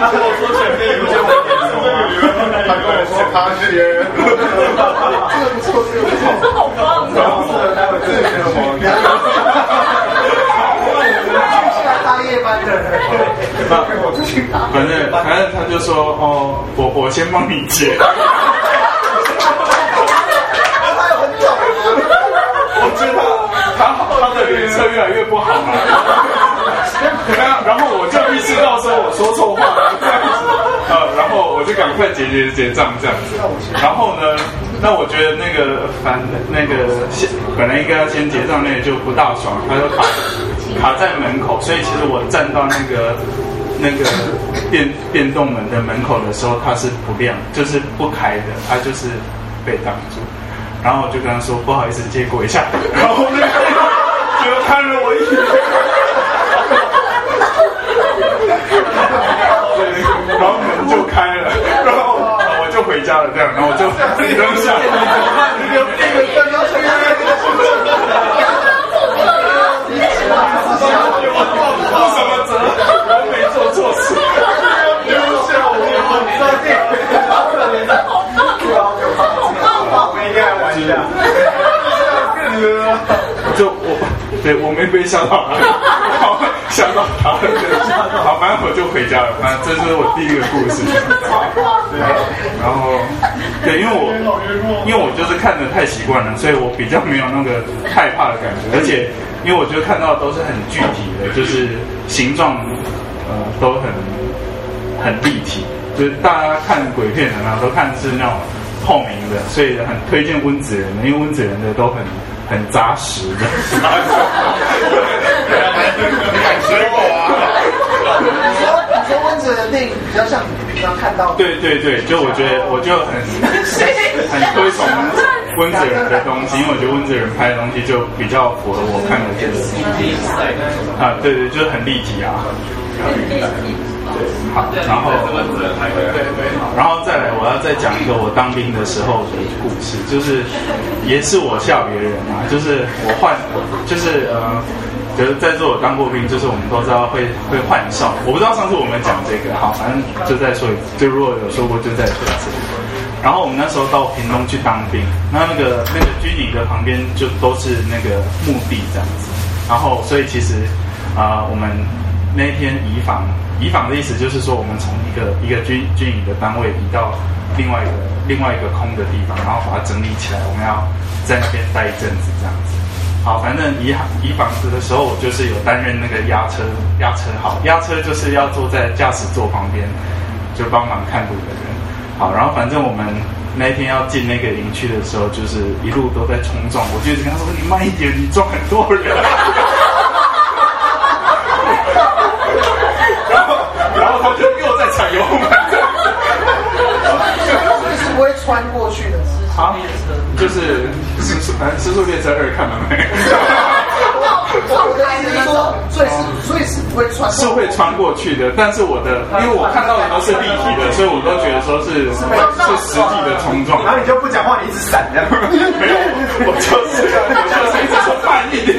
他跟我说前面有些问题，他跟我说他是别人。这个不错，这个不错，这好棒哦！待会这个什么？大夜班的，反正反正他就说哦，我我先帮你接。还有很短的，我知道。他的。脸色越来越不好了，然后我就识到说我说错话。了，这样子，呃，然后我就赶快结结结账这样子，然后呢，那我觉得那个反那个先本来应该要先结账，那个就不大爽，他就卡卡在门口，所以其实我站到那个那个电电动门的门口的时候，它是不亮，就是不开的，它就是被挡住，然后我就跟他说不好意思，借过一下，然后那个。就看了我一眼，然后门就开了，然后我就回家了。这样，然后我就自己扔想。你有病，要你要去要去去干？你要不要负责？你有什么责任？我没做错事，丢下我。再见，好可怜的，好痛，好痛。我们一玩一下。就我。他，然后 <laughs> 吓到他，好，反正我就回家了。反正这是我第一个故事。对，然后对，因为我因为我就是看得太习惯了，所以我比较没有那个害怕的感觉，而且因为我觉得看到都是很具体的，就是形状呃都很很立体，就是大家看鬼片的呢都看是那种透明的，所以很推荐温子仁的，因为温子仁的都很。很扎实的，感觉我啊！你说你说温子仁的电影比较像你平常看到的，对对对，就我觉得我就很 <laughs> 很推崇温子仁的东西，因为我觉得温子仁拍的东西就比较符合我看的这个啊，对对，就是很立体啊。对好，然后然后再来，我要再讲一个我当兵的时候的故事，就是也是我笑别人啊，就是我换，就是呃，就是在座我当过兵，就是我们都知道会会换哨，我不知道上次我们讲这个，好，反正就再说一次，就如果有说过就再说一次。然后我们那时候到屏东去当兵，那那个那个军营的旁边就都是那个墓地这样子，然后所以其实啊、我们那一天移防。移防的意思就是说，我们从一个一个军军营的单位移到另外一个另外一个空的地方，然后把它整理起来。我们要在那边待一阵子，这样子。好，反正移移房子的时候，我就是有担任那个押车押车。好，押车就是要坐在驾驶座旁边，就帮忙看路的人。好，然后反正我们那一天要进那个营区的时候，就是一路都在冲撞。我就跟他说：“你慢一点，你撞很多人。”有吗？是不会穿过去的，好，就是时速，反正时速列车二看了没？我的意思是说，所以是所以是不会穿，是会穿过去的。但是我的，因为我看到的都是立体的，所以我都觉得说是是实际的冲撞。然后你就不讲话，你一直闪这样。没有，我就是我就是一直说慢一点。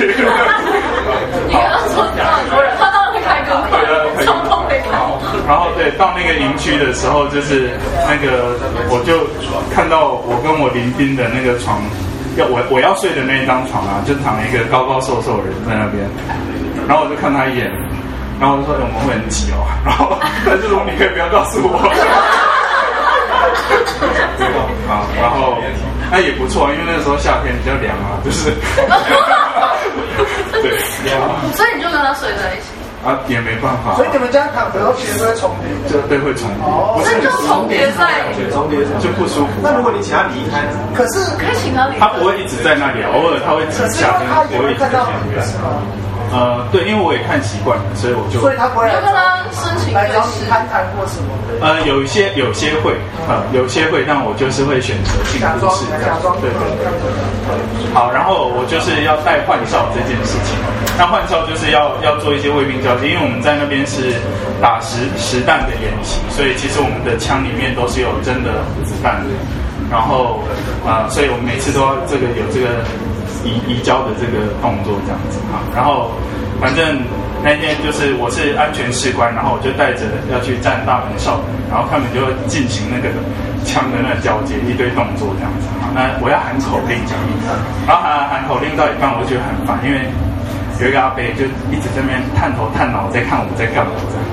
你刚刚说这样多人，他当然会开歌，对，冲动会好，然后对，到那个营区的时候，就是那个我就看到我跟我邻兵的那个床。要我我要睡的那一张床啊，就躺一个高高瘦瘦的人在那边，然后我就看他一眼，然后我就说、欸、我们会很挤哦，<laughs> 然后他就说你可以不要告诉我，<laughs> 啊，然后那也不错，因为那时候夏天比较凉啊，就是，<laughs> 对，所以你就跟他睡在一起。啊，也没办法。所以你们家躺着都其实都会重叠，就对，会重叠。哦，那就重叠在，重叠就不舒服。那如果你请他离开，可是可以请他离开。他不会一直在那里，偶尔他会可是，他不会一直在那里。呃，对，因为我也看习惯了，所以我就。所以他不会来。跟他申请来找你攀谈或什么？呃，有一些有些会，呃，有些会，但我就是会选择性不是这样。对对对。好，然后我就是要带换哨这件事情。那换哨就是要要做一些卫兵交接，因为我们在那边是打实实弹的演习，所以其实我们的枪里面都是有真的子弹的。然后啊、呃，所以我们每次都要这个有这个。移移交的这个动作这样子哈，然后反正那天就是我是安全士官，然后我就带着要去站大门哨，然后他们就进行那个枪的那交接一堆动作这样子哈。那我要喊口令这样，然后喊喊口令到一半，我就觉得很烦，因为有一个阿伯就一直在那边探头探脑在看我在干嘛这样，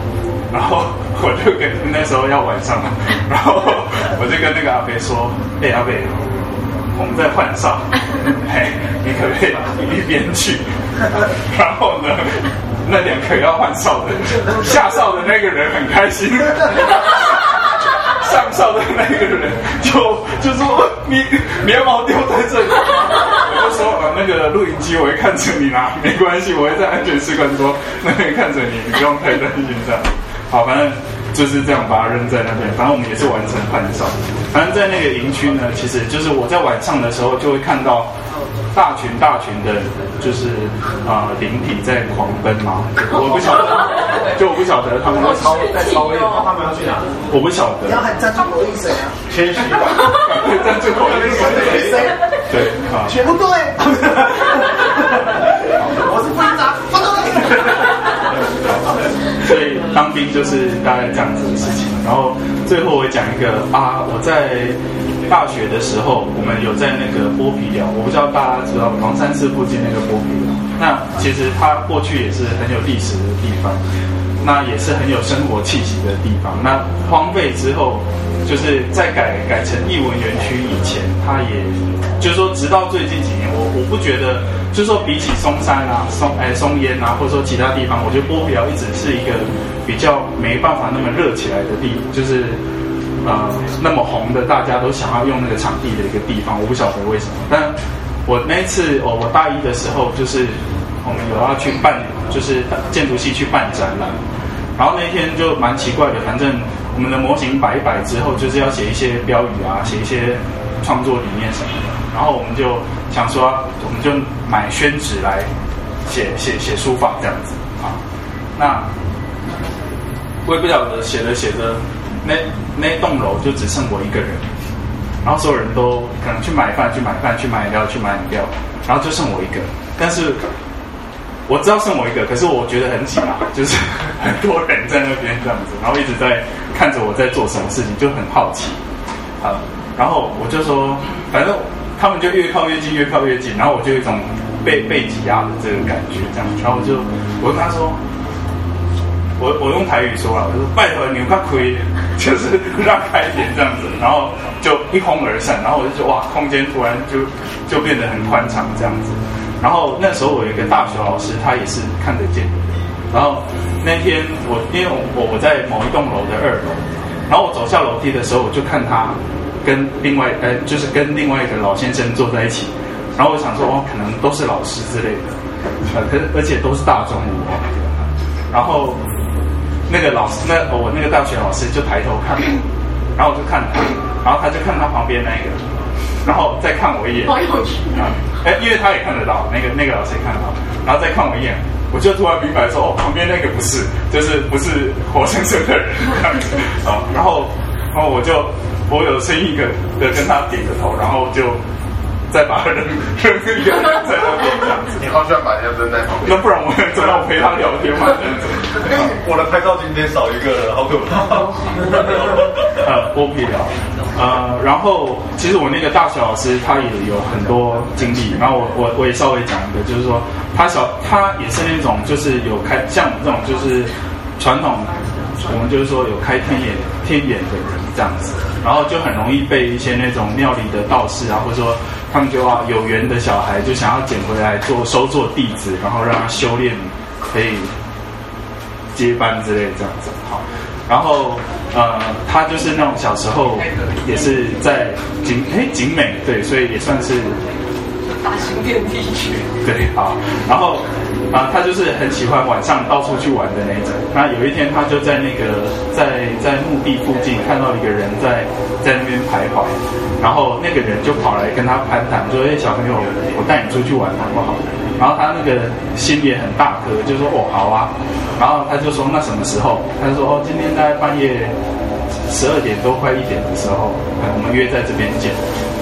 然后 <laughs> 我就跟那时候要晚上了，然后 <laughs> 我就跟那个阿伯说，哎、阿伯。我们在换哨，<laughs> 嘿，你可不可以一边去？<laughs> 然后呢，那两个要换哨的下哨的那个人很开心，<laughs> 上哨的那个人就就说你你要把我丢在这里，我就说呃那个录音机我会看着你啦，没关系，我会在安全士官说那边看着你，你不用太担心这样。好，反正。就是这样把它扔在那边，反正我们也是完成换哨。反正在那个营区呢，其实就是我在晚上的时候就会看到大群大群的，就是啊灵体在狂奔嘛。我不晓得，就我不晓得他们在超在超越，他们要去哪？我不晓得。你要喊赞助国力谁啊？<laughs> 谦虚吧，赞助国力谁？对啊，全部对。<laughs> <laughs> 我是班长，班长。所以。当兵就是大概这样子的事情。然后最后我讲一个啊，我在大学的时候，我们有在那个剥皮寮，我不知道大家知道黄山寺附近那个剥皮寮。那其实它过去也是很有历史的地方，那也是很有生活气息的地方。那荒废之后，就是在改改成艺文园区以前，它也就是说，直到最近几年，我我不觉得。就是说，比起松山啊、松哎松烟啊，或者说其他地方，我觉得波皮寮一直是一个比较没办法那么热起来的地，就是呃那么红的，大家都想要用那个场地的一个地方。我不晓得为什么，但我那次哦，我大一的时候，就是我们有要去办，就是建筑系去办展览，然后那一天就蛮奇怪的，反正我们的模型摆一摆之后，就是要写一些标语啊，写一些创作理念什么的。然后我们就想说，我们就买宣纸来写写写书法这样子啊。那我也不晓得写着写着，那那栋楼就只剩我一个人，然后所有人都可能去买饭、去买饭、去买饮料、去买饮料，然后就剩我一个。但是我知道剩我一个，可是我觉得很挤啊，就是 <laughs> 很多人在那边这样子，然后一直在看着我在做什么事情，就很好奇啊。然后我就说，反正。他们就越靠越近，越靠越近，然后我就有一种被被挤压的这个感觉，这样，然后我就我跟他说，我我用台语说了，我说拜托你快亏一点，就是让开一点这样子，然后就一哄而散，然后我就说哇，空间突然就就变得很宽敞这样子，然后那时候我有一个大学老师，他也是看得见，然后那天我因为我我在某一栋楼的二楼，然后我走下楼梯的时候，我就看他。跟另外呃，就是跟另外一个老先生坐在一起，然后我想说哦，可能都是老师之类的，呃，可是而且都是大中午哦，然后那个老师，那我那个大学老师就抬头看，然后我就看他，然后他就看他旁边那个，然后再看我一眼，<laughs> 啊，哎，因为他也看得到，那个那个老师也看得到，然后再看我一眼，我就突然明白说哦，旁边那个不是，就是不是活生生的人，啊，<laughs> 然后然后我就。我有声音的的跟他点着头，然后就再把人扔一个在那边这样子。你好像把人家扔在旁边。那不然我怎么我陪他聊天嘛？我的拍照今天少一个了，好可怕。呃，剥皮聊。呃，然后其实我那个大学老师他也有很多经历，然后我我我也稍微讲一个，就是说他小他也是那种就是有开像我们这种就是传统，我们就是说有开天眼天眼的人这样子。然后就很容易被一些那种庙里的道士啊，或者说他们就啊有缘的小孩，就想要捡回来做收做弟子，然后让他修炼，可以接班之类这样子。好，然后呃，他就是那种小时候也是在景哎景美对，所以也算是大型电梯区 <laughs> 对好，然后。啊，他就是很喜欢晚上到处去玩的那种。那有一天，他就在那个在在墓地附近看到一个人在在那边徘徊，然后那个人就跑来跟他攀谈，说：“哎，小朋友，我带你出去玩好不好？”然后他那个心也很大颗，就说：“哦，好啊。”然后他就说：“那什么时候？”他就说：“哦，今天大概半夜十二点多快一点的时候，我们约在这边见。”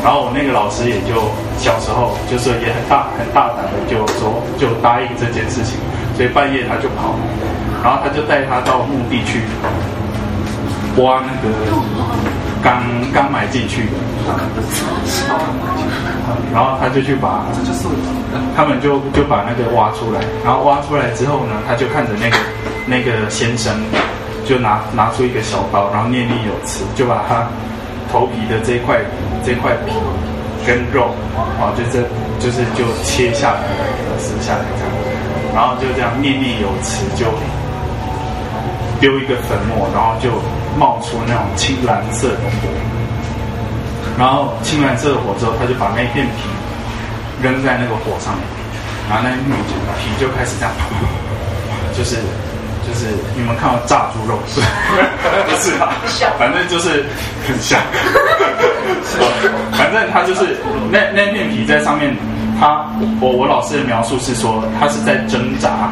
然后我那个老师也就小时候就是也很大很大胆的就说就答应这件事情，所以半夜他就跑，然后他就带他到墓地去挖那个刚刚埋进去的，然后他就去把，他们就就把那个挖出来，然后挖出来之后呢，他就看着那个那个先生，就拿拿出一个小刀，然后念念有词，就把他。头皮的这块这块皮跟肉啊，就这就是就切下来，撕下来这样，然后就这样念念有词，就丢一个粉末，然后就冒出那种青蓝色的火，然后青蓝色的火之后，他就把那片皮扔在那个火上面，然后那玉皮就开始这样，就是。就是你们看到炸猪肉是，<laughs> 不是啊，反正就是很像，<laughs> 反正它就是那那片皮在上面，它我我老师的描述是说，它是在挣扎，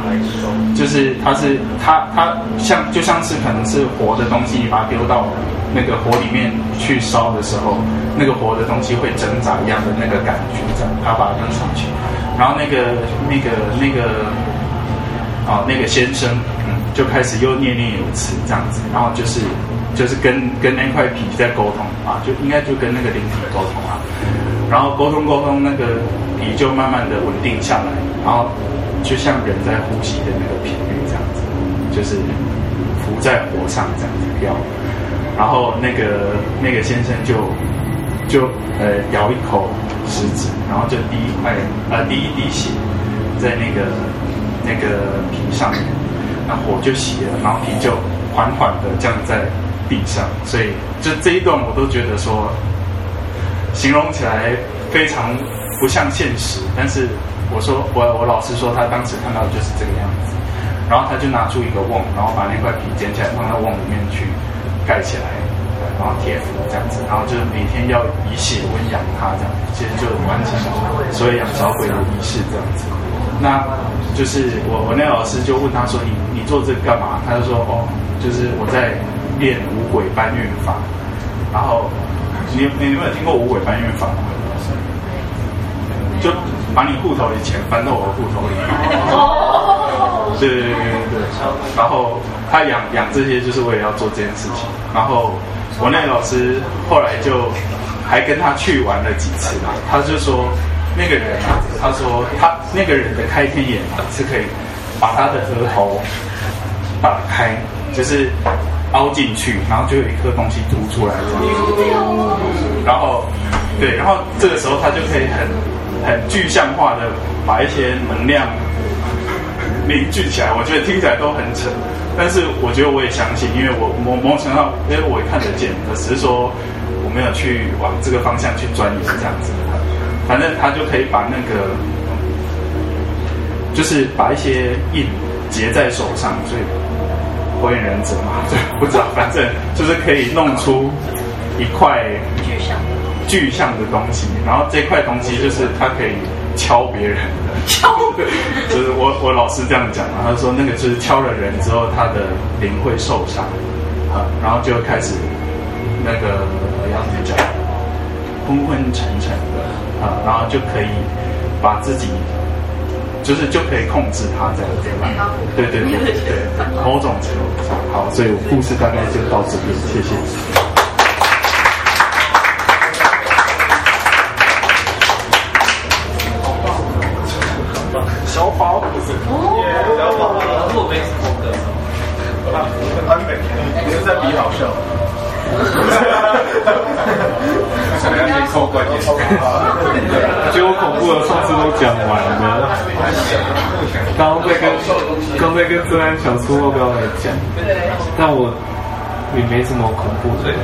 就是它是它它像就像是可能是活的东西，你把它丢到那个火里面去烧的时候，那个活的东西会挣扎一样的那个感觉，这样它把它扔上去，然后那个那个那个啊那个先生。就开始又念念有词这样子，然后就是就是跟跟那块皮在沟通啊，就应该就跟那个灵体沟通啊，然后沟通沟通，那个皮就慢慢的稳定下来，然后就像人在呼吸的那个频率这样子，就是浮在火上这样子飘，然后那个那个先生就就呃咬一口食指，然后就滴一块呃滴一滴血在那个那个皮上面。那火就熄了，然后皮就缓缓的降在地上，所以就这一段我都觉得说，形容起来非常不像现实。但是我说我我老师说他当时看到的就是这个样子，然后他就拿出一个瓮，然后把那块皮捡起来放到瓮里面去盖起来，然后贴符这样子，然后就是每天要以血温养它这样，其实就完成所有养小鬼的仪式这样子。那就是我我那个老师就问他说，你你做这个干嘛？他就说哦，就是我在练五鬼搬运法。然后你你有没有听过五鬼搬运法？就把你户头的钱搬到我的户头里。哦。对对对对。然后他养养这些就是为了要做这件事情。然后我那个老师后来就还跟他去玩了几次嘛，他就说。那个人啊，他说他那个人的开天眼是可以把他的额头打开，就是凹进去，然后就有一颗东西凸出来这样。然后对，然后这个时候他就可以很很具象化的把一些能量凝聚起来。我觉得听起来都很扯，但是我觉得我也相信，因为我某某程度，因为我也看得见，只是说我没有去往这个方向去钻研这样子。反正他就可以把那个，就是把一些印结在手上，所以火影忍者嘛，<laughs> 对，不知道，反正就是可以弄出一块具象具象的东西，然后这块东西就是他可以敲别人的，敲，就是我我老师这样讲嘛，他说那个就是敲了人之后，他的灵会受伤，啊，然后就开始那个要怎么讲，昏昏沉沉的。啊，然后就可以把自己，就是就可以控制它这样子嘛。对对对对，某种程度上。好，所以我故事大概就到这边，谢谢。在跟周安想出目标来讲，但我也没什么恐怖的。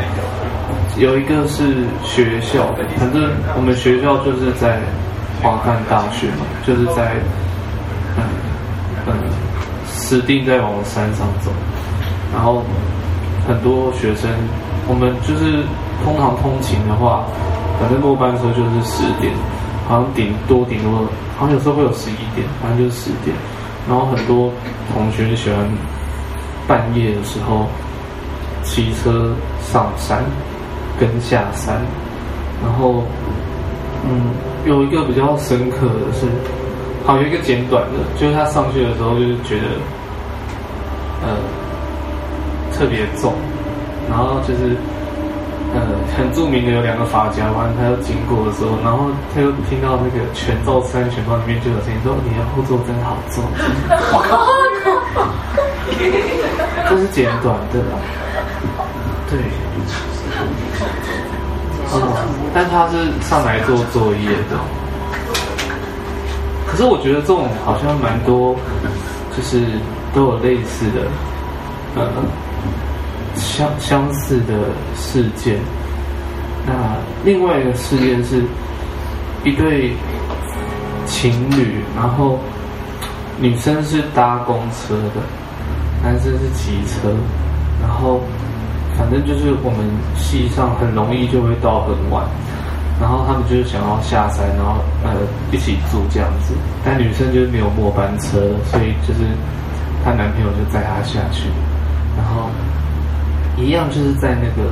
有一个是学校，反正我们学校就是在华汉大学嘛，就是在嗯嗯，死定在往山上走，然后很多学生。我们就是通常通勤的话，反正末班车就是十点，好像顶多顶多，好像有时候会有十一点，反正就是十点。然后很多同学喜欢半夜的时候骑车上山跟下山。然后，嗯，有一个比较深刻的是，好，有一个简短的，就是他上去的时候就是觉得，呃，特别重。然后就是，呃，很著名的有两个发夹弯，他要经过的时候，然后他又听到那个全罩三全套里面就有声音说：“你的后座真好坐。” <laughs> 这是简短的，对。哦，但他是上来做作业的。可是我觉得这种好像蛮多，就是都有类似的，呃。相相似的事件，那另外一个事件是一对情侣，然后女生是搭公车的，男生是骑车，然后反正就是我们系上很容易就会到很晚，然后他们就是想要下山，然后呃一起住这样子，但女生就是没有末班车，所以就是她男朋友就载她下去，然后。一样就是在那个，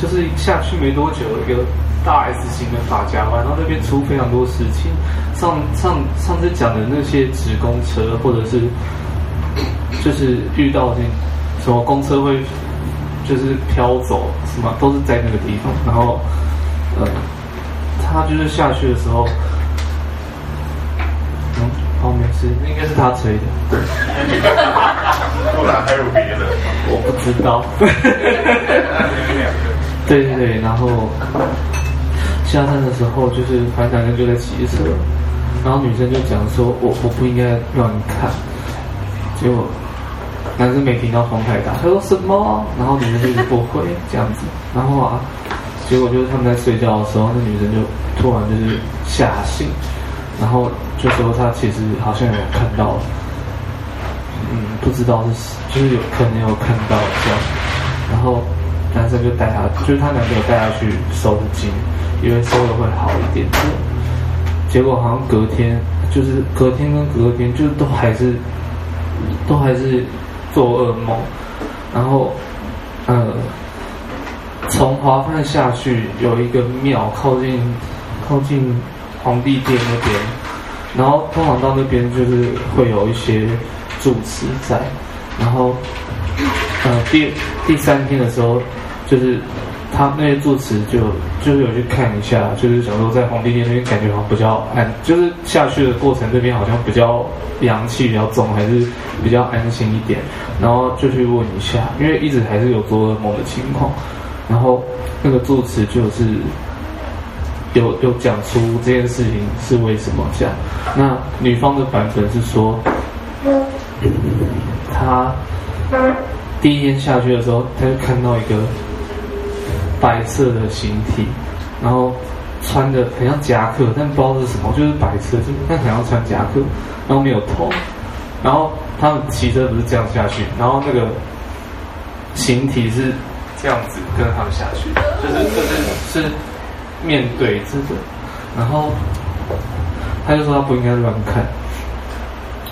就是下去没多久，一个大 S 型的发夹弯，然后那边出非常多事情。上上上次讲的那些职工车，或者是 <coughs> 就是遇到这什么公车会就是飘走什么，都是在那个地方。然后，呃，他就是下去的时候，哦，没事，那应该是他吹的，对。不然还有别的？我不知道。<laughs> 对对对，然后下山的时候，就是反正男生就在骑车，然后女生就讲说：“我我不应该让你看。”结果男生没听到风太大，他说什么？然后女生就是不会这样子，然后啊，结果就是他们在睡觉的时候，那女生就突然就是吓醒，然后就说她其实好像有看到，嗯，不知道是就是有可能有看到这样，然后。男生就带她，就是她男朋友带她去收惊，因为收的会好一点。结果好像隔天，就是隔天跟隔天，就都还是，都还是做噩梦。然后，呃，从华梵下去有一个庙，靠近靠近皇帝殿那边。然后通常到那边就是会有一些住持在。然后，呃，第第三天的时候。就是他那些住持就就是有去看一下，就是想说在皇帝殿那边感觉好像比较安，就是下去的过程这边好像比较阳气比较重，还是比较安心一点。然后就去问一下，因为一直还是有做噩梦的情况。然后那个住持就是有有讲出这件事情是为什么这样。那女方的版本是说，他第一天下去的时候，他就看到一个。白色的形体，然后穿的很像夹克，但不知道是什么，就是白色，就但很像穿夹克，然后没有头，然后他们骑车不是这样下去，然后那个形体是这样子跟他们下去，就是就是是面对这个，然后他就说他不应该乱看。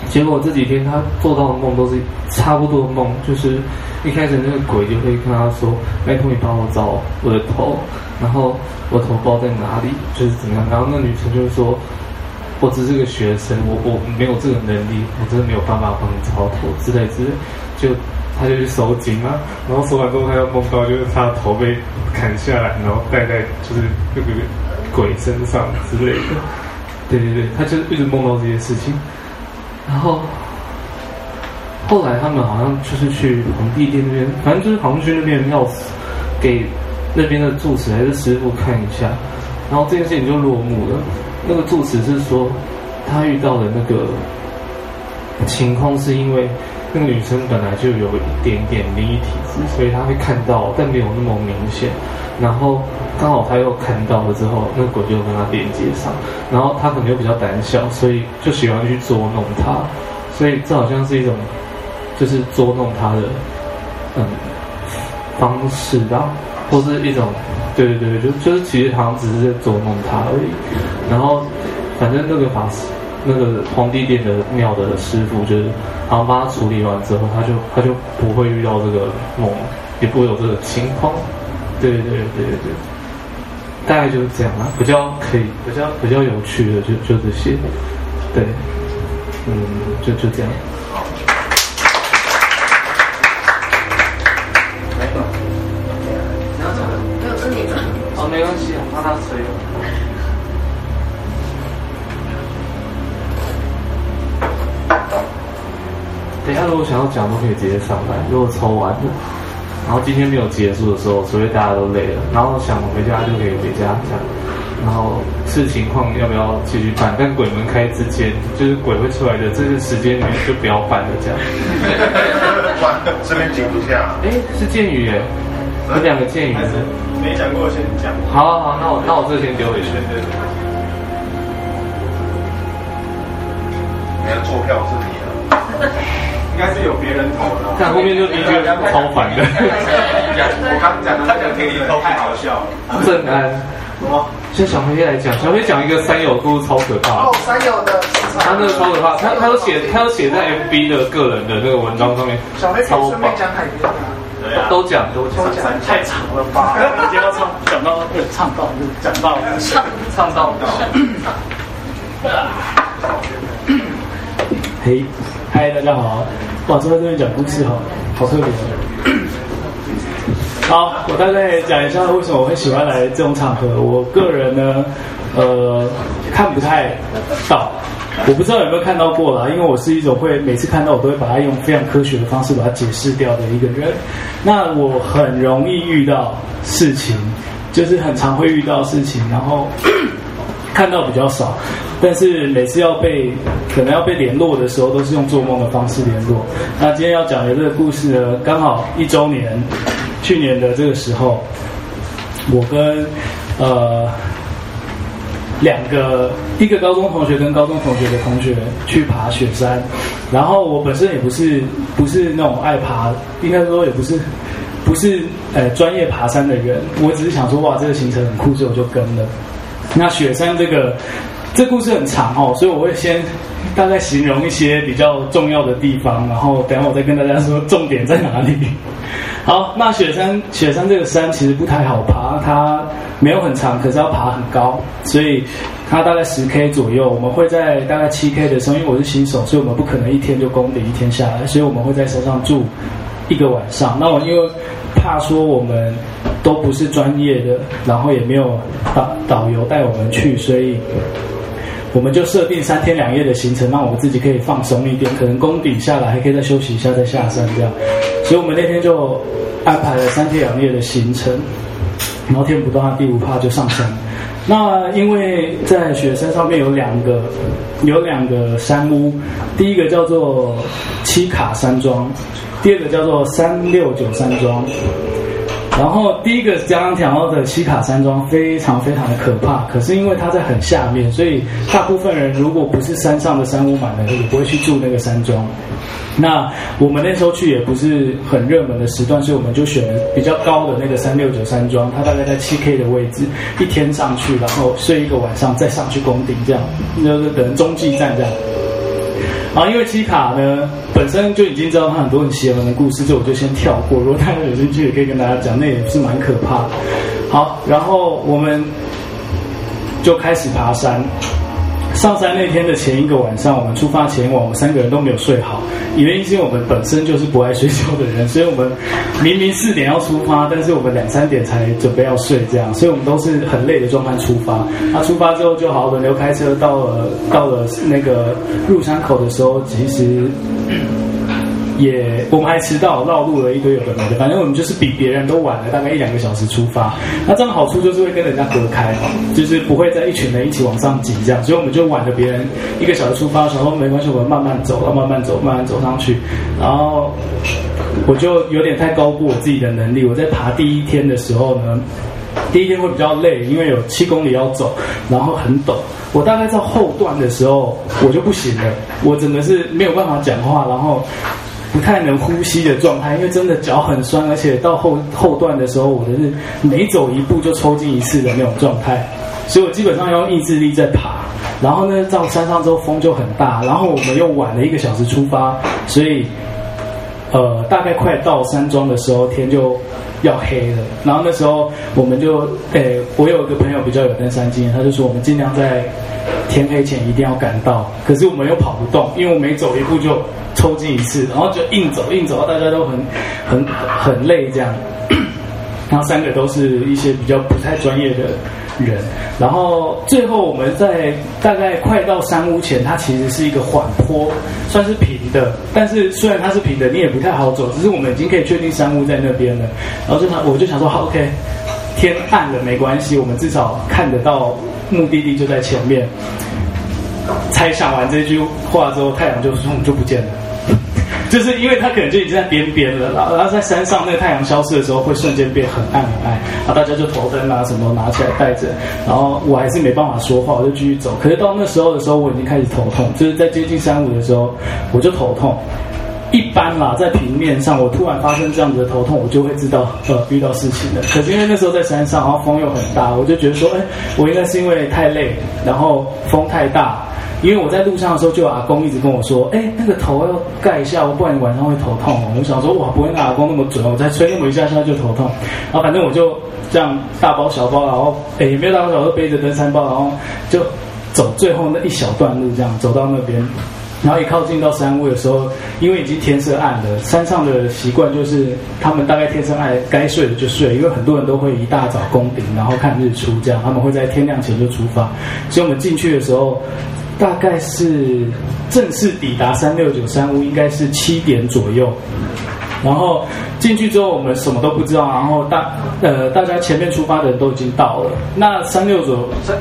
结果这几天他做到的梦都是差不多的梦，就是一开始那个鬼就会跟他说：“拜托你帮我找我的头，然后我头包在哪里，就是怎么样。”然后那女生就说：“我只是个学生，我我没有这个能力，我真的没有办法帮你找头之类之类。”就他就去收惊嘛，然后收完之后他又梦到就是他的头被砍下来，然后戴在就是那个鬼身上之类的。对对对，他就一直梦到这些事情。然后后来他们好像就是去皇帝殿那边，反正就是好像去那边要给那边的住持还是师傅看一下，然后这件事情就落幕了。那个住持是说，他遇到的那个情况是因为那个女生本来就有一点点灵异体质，所以他会看到，但没有那么明显。然后刚好他又看到了之后，那鬼就跟他连接上，然后他可能又比较胆小，所以就喜欢去捉弄他，所以这好像是一种，就是捉弄他的，嗯，方式吧，或是一种，对对对，就就是其实好像只是在捉弄他而已。然后反正那个法师，那个皇帝殿的庙的师傅，就是好像帮他处理完之后，他就他就不会遇到这个梦，也不会有这个情况。对对对对对，大概就是这样啊，比较可以，比较比较有趣的就就这些，对，嗯，就就这样。没有，没有没有是你的。哦，没关系，我怕他吹。等一下，如果想要讲，都可以直接上来。如果抽完了。然后今天没有结束的时候，所以大家都累了，然后想回家就可以回家这样。然后视情况要不要继续办？但鬼门开之间，就是鬼会出来的这个时间里面就不要办了这样。哇，这边停不下。哎，是剑鱼耶，有两个剑鱼。没讲过先讲。好好好，那我那我这先丢回去。你的坐票是你的。应该是有别人投的，看后面就的确超烦的。我刚讲的，他讲天你都太好笑了。正安，哇，先小飞来讲，小黑讲一个三友故事超可怕。哦，三友的，他那个超可怕，他他都写，他都写在 FB 的个人的那个文章上面。小飞可以顺便讲海边啊。对啊，都讲都讲，太长了吧？直接要唱，讲到唱到就讲到唱唱到到。<laughs> 嘿，嗨，大家好！哇，坐在这边讲故事哈，好特别。好，我大概讲一下为什么我会喜欢来这种场合。我个人呢，呃，看不太到，我不知道有没有看到过啦，因为我是一种会每次看到我都会把它用非常科学的方式把它解释掉的一个人。那我很容易遇到事情，就是很常会遇到事情，然后 <coughs> 看到比较少。但是每次要被可能要被联络的时候，都是用做梦的方式联络。那今天要讲的这个故事呢，刚好一周年，去年的这个时候，我跟呃两个一个高中同学跟高中同学的同学去爬雪山，然后我本身也不是不是那种爱爬，应该说也不是不是呃专业爬山的人，我只是想说哇这个行程很酷，所以我就跟了。那雪山这个。这故事很长哦，所以我会先大概形容一些比较重要的地方，然后等下我再跟大家说重点在哪里。<laughs> 好，那雪山雪山这个山其实不太好爬，它没有很长，可是要爬很高，所以它大概十 K 左右。我们会在大概七 K 的时候，因为我是新手，所以我们不可能一天就攻顶一天下来，所以我们会在山上住一个晚上。那我因为怕说我们都不是专业的，然后也没有导导游带我们去，所以。我们就设定三天两夜的行程，让我们自己可以放松一点，可能攻顶下来还可以再休息一下再下山这样。所以我们那天就安排了三天两夜的行程，然后天不到地不怕就上山。那因为在雪山上面有两个有两个山屋，第一个叫做七卡山庄，第二个叫做三六九山庄。然后第一个刚刚讲到的七卡山庄非常非常的可怕，可是因为它在很下面，所以大部分人如果不是山上的山屋满了，也不会去住那个山庄。那我们那时候去也不是很热门的时段，所以我们就选了比较高的那个三六九山庄，它大概在七 K 的位置，一天上去，然后睡一个晚上，再上去攻顶，这样就是等中继站这样。啊，因为七卡呢本身就已经知道他很多很邪门的故事，所以我就先跳过。如果大家有兴趣，也可以跟大家讲，那也是蛮可怕的。好，然后我们就开始爬山。上山那天的前一个晚上，我们出发前一晚，我们三个人都没有睡好。原因是因为我们本身就是不爱睡觉的人，所以我们明明四点要出发，但是我们两三点才准备要睡，这样，所以我们都是很累的状态出发。那出发之后就好轮流开车，到了到了那个入山口的时候，其实。也，我们还迟到，绕路了一堆有的没的，反正我们就是比别人都晚了大概一两个小时出发。那这样好处就是会跟人家隔开，就是不会在一群人一起往上挤这样，所以我们就晚了别人一个小时出发。想说没关系，我们慢慢走，慢慢走，慢慢走上去。然后我就有点太高估我自己的能力。我在爬第一天的时候呢，第一天会比较累，因为有七公里要走，然后很陡。我大概在后段的时候我就不行了，我真的是没有办法讲话，然后。不太能呼吸的状态，因为真的脚很酸，而且到后后段的时候，我的是每走一步就抽筋一次的那种状态，所以我基本上用意志力在爬。然后呢，到山上之后风就很大，然后我们又晚了一个小时出发，所以呃，大概快到山庄的时候，天就要黑了。然后那时候我们就，诶，我有一个朋友比较有登山经验，他就说我们尽量在天黑前一定要赶到。可是我们又跑不动，因为我每走一步就。抽筋一次，然后就硬走硬走，大家都很 <coughs> 很很累这样。<coughs> 然后三个都是一些比较不太专业的人，然后最后我们在大概快到山屋前，它其实是一个缓坡，算是平的。但是虽然它是平的，你也不太好走。只是我们已经可以确定山屋在那边了。然后就想，我就想说，好，OK，天暗了没关系，我们至少看得到目的地就在前面。猜想完这句话之后，太阳就就不见了。<laughs> 就是因为它可能就已经在边边了，然后然后在山上那个太阳消失的时候，会瞬间变很暗很暗，然后大家就头灯啊什么拿起来带着，然后我还是没办法说话，我就继续走。可是到那时候的时候，我已经开始头痛，就是在接近山屋的时候，我就头痛。一般啦，在平面上，我突然发生这样子的头痛，我就会知道呃遇到事情了。可是因为那时候在山上，然后风又很大，我就觉得说，哎，我应该是因为太累，然后风太大。因为我在路上的时候，就阿公一直跟我说：“哎，那个头要盖一下，不然晚上会头痛。”我想说：“哇，不会那阿公那么准，我再吹那么一下下就头痛。”然后反正我就这样大包小包，然后哎也没有大包小包，背着登山包，然后就走最后那一小段路，这样走到那边。然后一靠近到山屋的时候，因为已经天色暗了，山上的习惯就是他们大概天色暗，该睡的就睡，因为很多人都会一大早攻顶，然后看日出，这样他们会在天亮前就出发。所以我们进去的时候，大概是正式抵达三六九三屋，应该是七点左右。然后进去之后，我们什么都不知道，然后大呃大家前面出发的人都已经到了，那三六九三。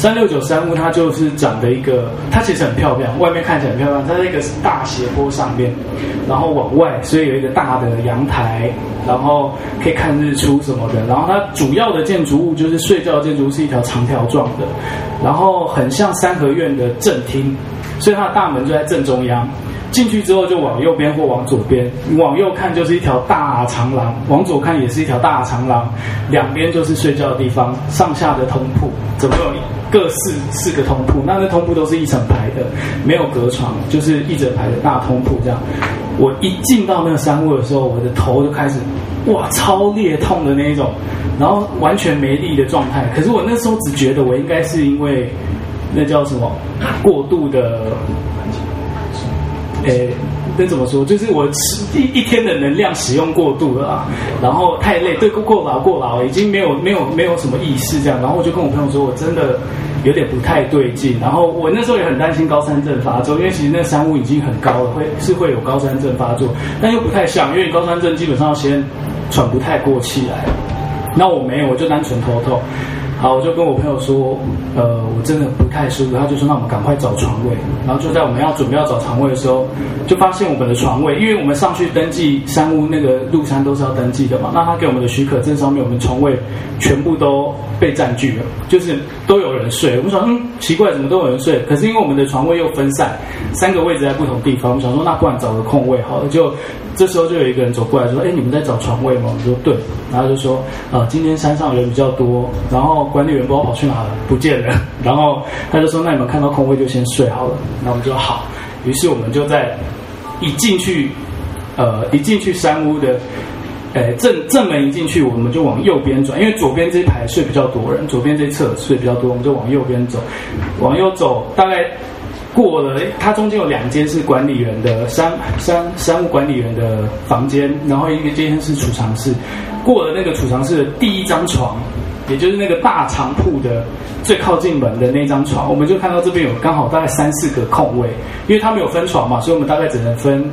三六九三屋，它就是长的一个，它其实很漂亮，外面看起来很漂亮。它在一个大斜坡上面，然后往外，所以有一个大的阳台，然后可以看日出什么的。然后它主要的建筑物就是睡觉的建筑是一条长条状的，然后很像三合院的正厅，所以它的大门就在正中央。进去之后就往右边或往左边，往右看就是一条大长廊，往左看也是一条大长廊，两边就是睡觉的地方，上下的通铺，总共有各四四个通铺，那那通铺都是一整排的，没有隔床，就是一整排的大通铺这样。我一进到那个山屋的时候，我的头就开始哇超裂痛的那一种，然后完全没力的状态。可是我那时候只觉得我应该是因为那叫什么过度的。诶，那怎么说？就是我一一天的能量使用过度了啊，然后太累，对，过过劳过劳，已经没有没有没有什么意识这样。然后我就跟我朋友说，我真的有点不太对劲。然后我那时候也很担心高山症发作，因为其实那山屋已经很高了，会是会有高山症发作，但又不太像，因为高山症基本上要先喘不太过气来。那我没有，我就单纯头痛。好，我就跟我朋友说，呃，我真的不太舒服。他就说，那我们赶快找床位。然后就在我们要准备要找床位的时候，就发现我们的床位，因为我们上去登记三屋那个入山都是要登记的嘛。那他给我们的许可证上面，我们床位全部都被占据了，就是都有人睡。我们想，嗯，奇怪，怎么都有人睡？可是因为我们的床位又分散，三个位置在不同地方，我们想说，那不然找个空位好了。就这时候就有一个人走过来说，哎，你们在找床位吗？我们说对。然后就说，呃，今天山上人比较多，然后。管理员不知道跑去哪了，不见了。<laughs> 然后他就说：“那你们看到空位就先睡好了。”那我们就好。于是我们就在一进去，呃，一进去山屋的，哎，正正门一进去，我们就往右边转，因为左边这一排睡比较多人，左边这一侧睡比较多，我们就往右边走。往右走，大概过了，它中间有两间是管理员的商商商务管理员的房间，然后一个间是储藏室。过了那个储藏室的第一张床。也就是那个大长铺的最靠近门的那张床，我们就看到这边有刚好大概三四个空位，因为他没有分床嘛，所以我们大概只能分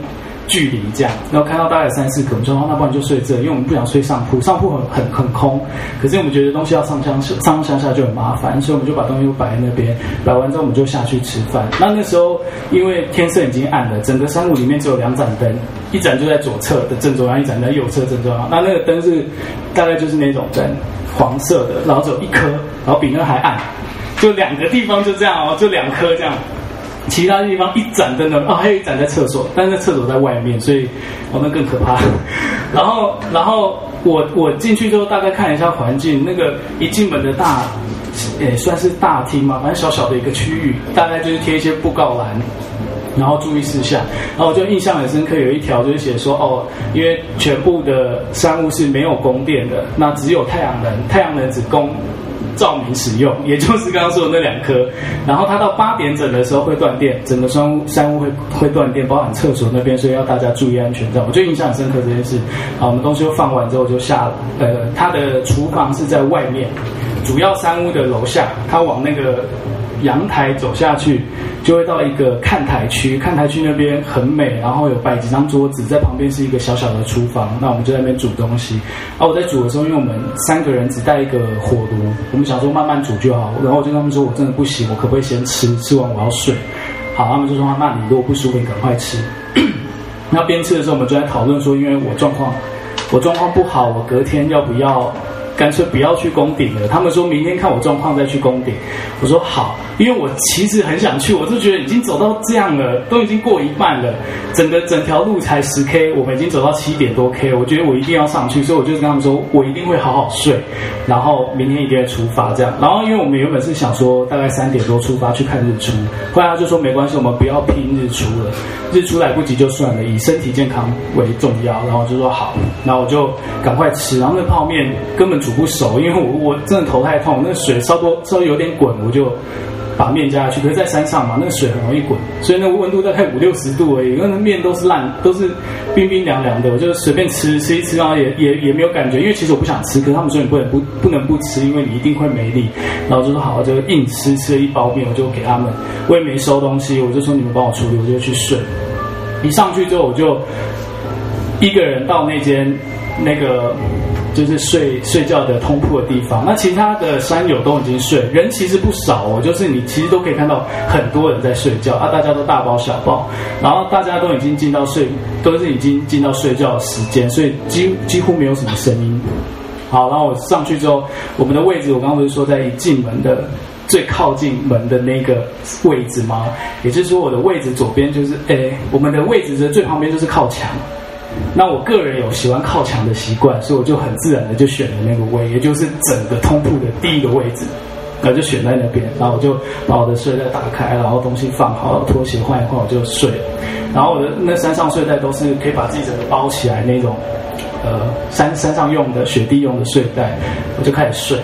距离这样。然后看到大概三四个，我说那不然就睡这，因为我们不想睡上铺，上铺很很很空。可是我们觉得东西要上上上上下就很麻烦，所以我们就把东西都摆在那边。摆完之后我们就下去吃饭。那那时候因为天色已经暗了，整个山谷里面只有两盏灯，一盏就在左侧的正中央，一盏在右侧正中央。那那个灯是大概就是那种灯。黄色的，然后只有一颗，然后比那个还暗，就两个地方就这样哦，就两颗这样，其他地方一盏灯的哦，还有一盏在厕所，但是厕所在外面，所以哦那更可怕。<laughs> 然后，然后我我进去之后大概看一下环境，那个一进门的大，也算是大厅嘛，反正小小的一个区域，大概就是贴一些布告栏。然后注意事项，然后我就印象很深刻，有一条就是写说哦，因为全部的山屋是没有供电的，那只有太阳能，太阳能只供照明使用，也就是刚刚说的那两颗。然后它到八点整的时候会断电，整个山屋山屋会会断电，包含厕所那边，所以要大家注意安全。这样我最印象很深刻这件事。好，我们东西都放完之后就下了，呃，它的厨房是在外面，主要山屋的楼下，它往那个。阳台走下去，就会到一个看台区。看台区那边很美，然后有摆几张桌子，在旁边是一个小小的厨房。那我们就在那边煮东西。啊，我在煮的时候，因为我们三个人只带一个火炉，我们想说慢慢煮就好。然后我就跟他们说，我真的不行，我可不可以先吃？吃完我要睡。好，他们就说，那你如果不舒服，你赶快吃。那边吃的时候，我们就在讨论说，因为我状况，我状况不好，我隔天要不要？干脆不要去攻顶了。他们说明天看我状况再去攻顶。我说好，因为我其实很想去，我就觉得已经走到这样了，都已经过一半了，整个整条路才十 K，我们已经走到七点多 K，我觉得我一定要上去，所以我就跟他们说，我一定会好好睡，然后明天一定会出发这样。然后因为我们原本是想说大概三点多出发去看日出，后来他就说没关系，我们不要拼日出了，日出来不及就算了，以身体健康为重要。然后就说好，然后我就赶快吃，然后那泡面根本。煮不熟，因为我我真的头太痛，那水稍多稍微有点滚，我就把面加下去。可是，在山上嘛，那个水很容易滚，所以那个温度大概五六十度而已，因为那面都是烂，<laughs> 都是冰冰凉凉的。我就随便吃吃一吃，然后也也也没有感觉，因为其实我不想吃，可是他们说你不能不不能不吃，因为你一定会没力。然后就说好，就硬吃，吃了一包面，我就给他们。我也没收东西，我就说你们帮我处理，我就去睡。一上去之后，我就一个人到那间那个。就是睡睡觉的通铺的地方，那其他的山友都已经睡，人其实不少哦。就是你其实都可以看到很多人在睡觉啊，大家都大包小包，然后大家都已经进到睡，都是已经进到睡觉的时间，所以几几乎没有什么声音。好，然后我上去之后，我们的位置我刚刚不是说在一进门的最靠近门的那个位置吗？也就是说我的位置左边就是，诶，我们的位置的最旁边就是靠墙。那我个人有喜欢靠墙的习惯，所以我就很自然的就选了那个位，也就是整个通铺的第一个位置，然后就选在那边，然后我就把我的睡袋打开，然后东西放好，拖鞋换一换，我就睡。然后我的那山上睡袋都是可以把自己整个包起来那种，呃，山山上用的雪地用的睡袋，我就开始睡。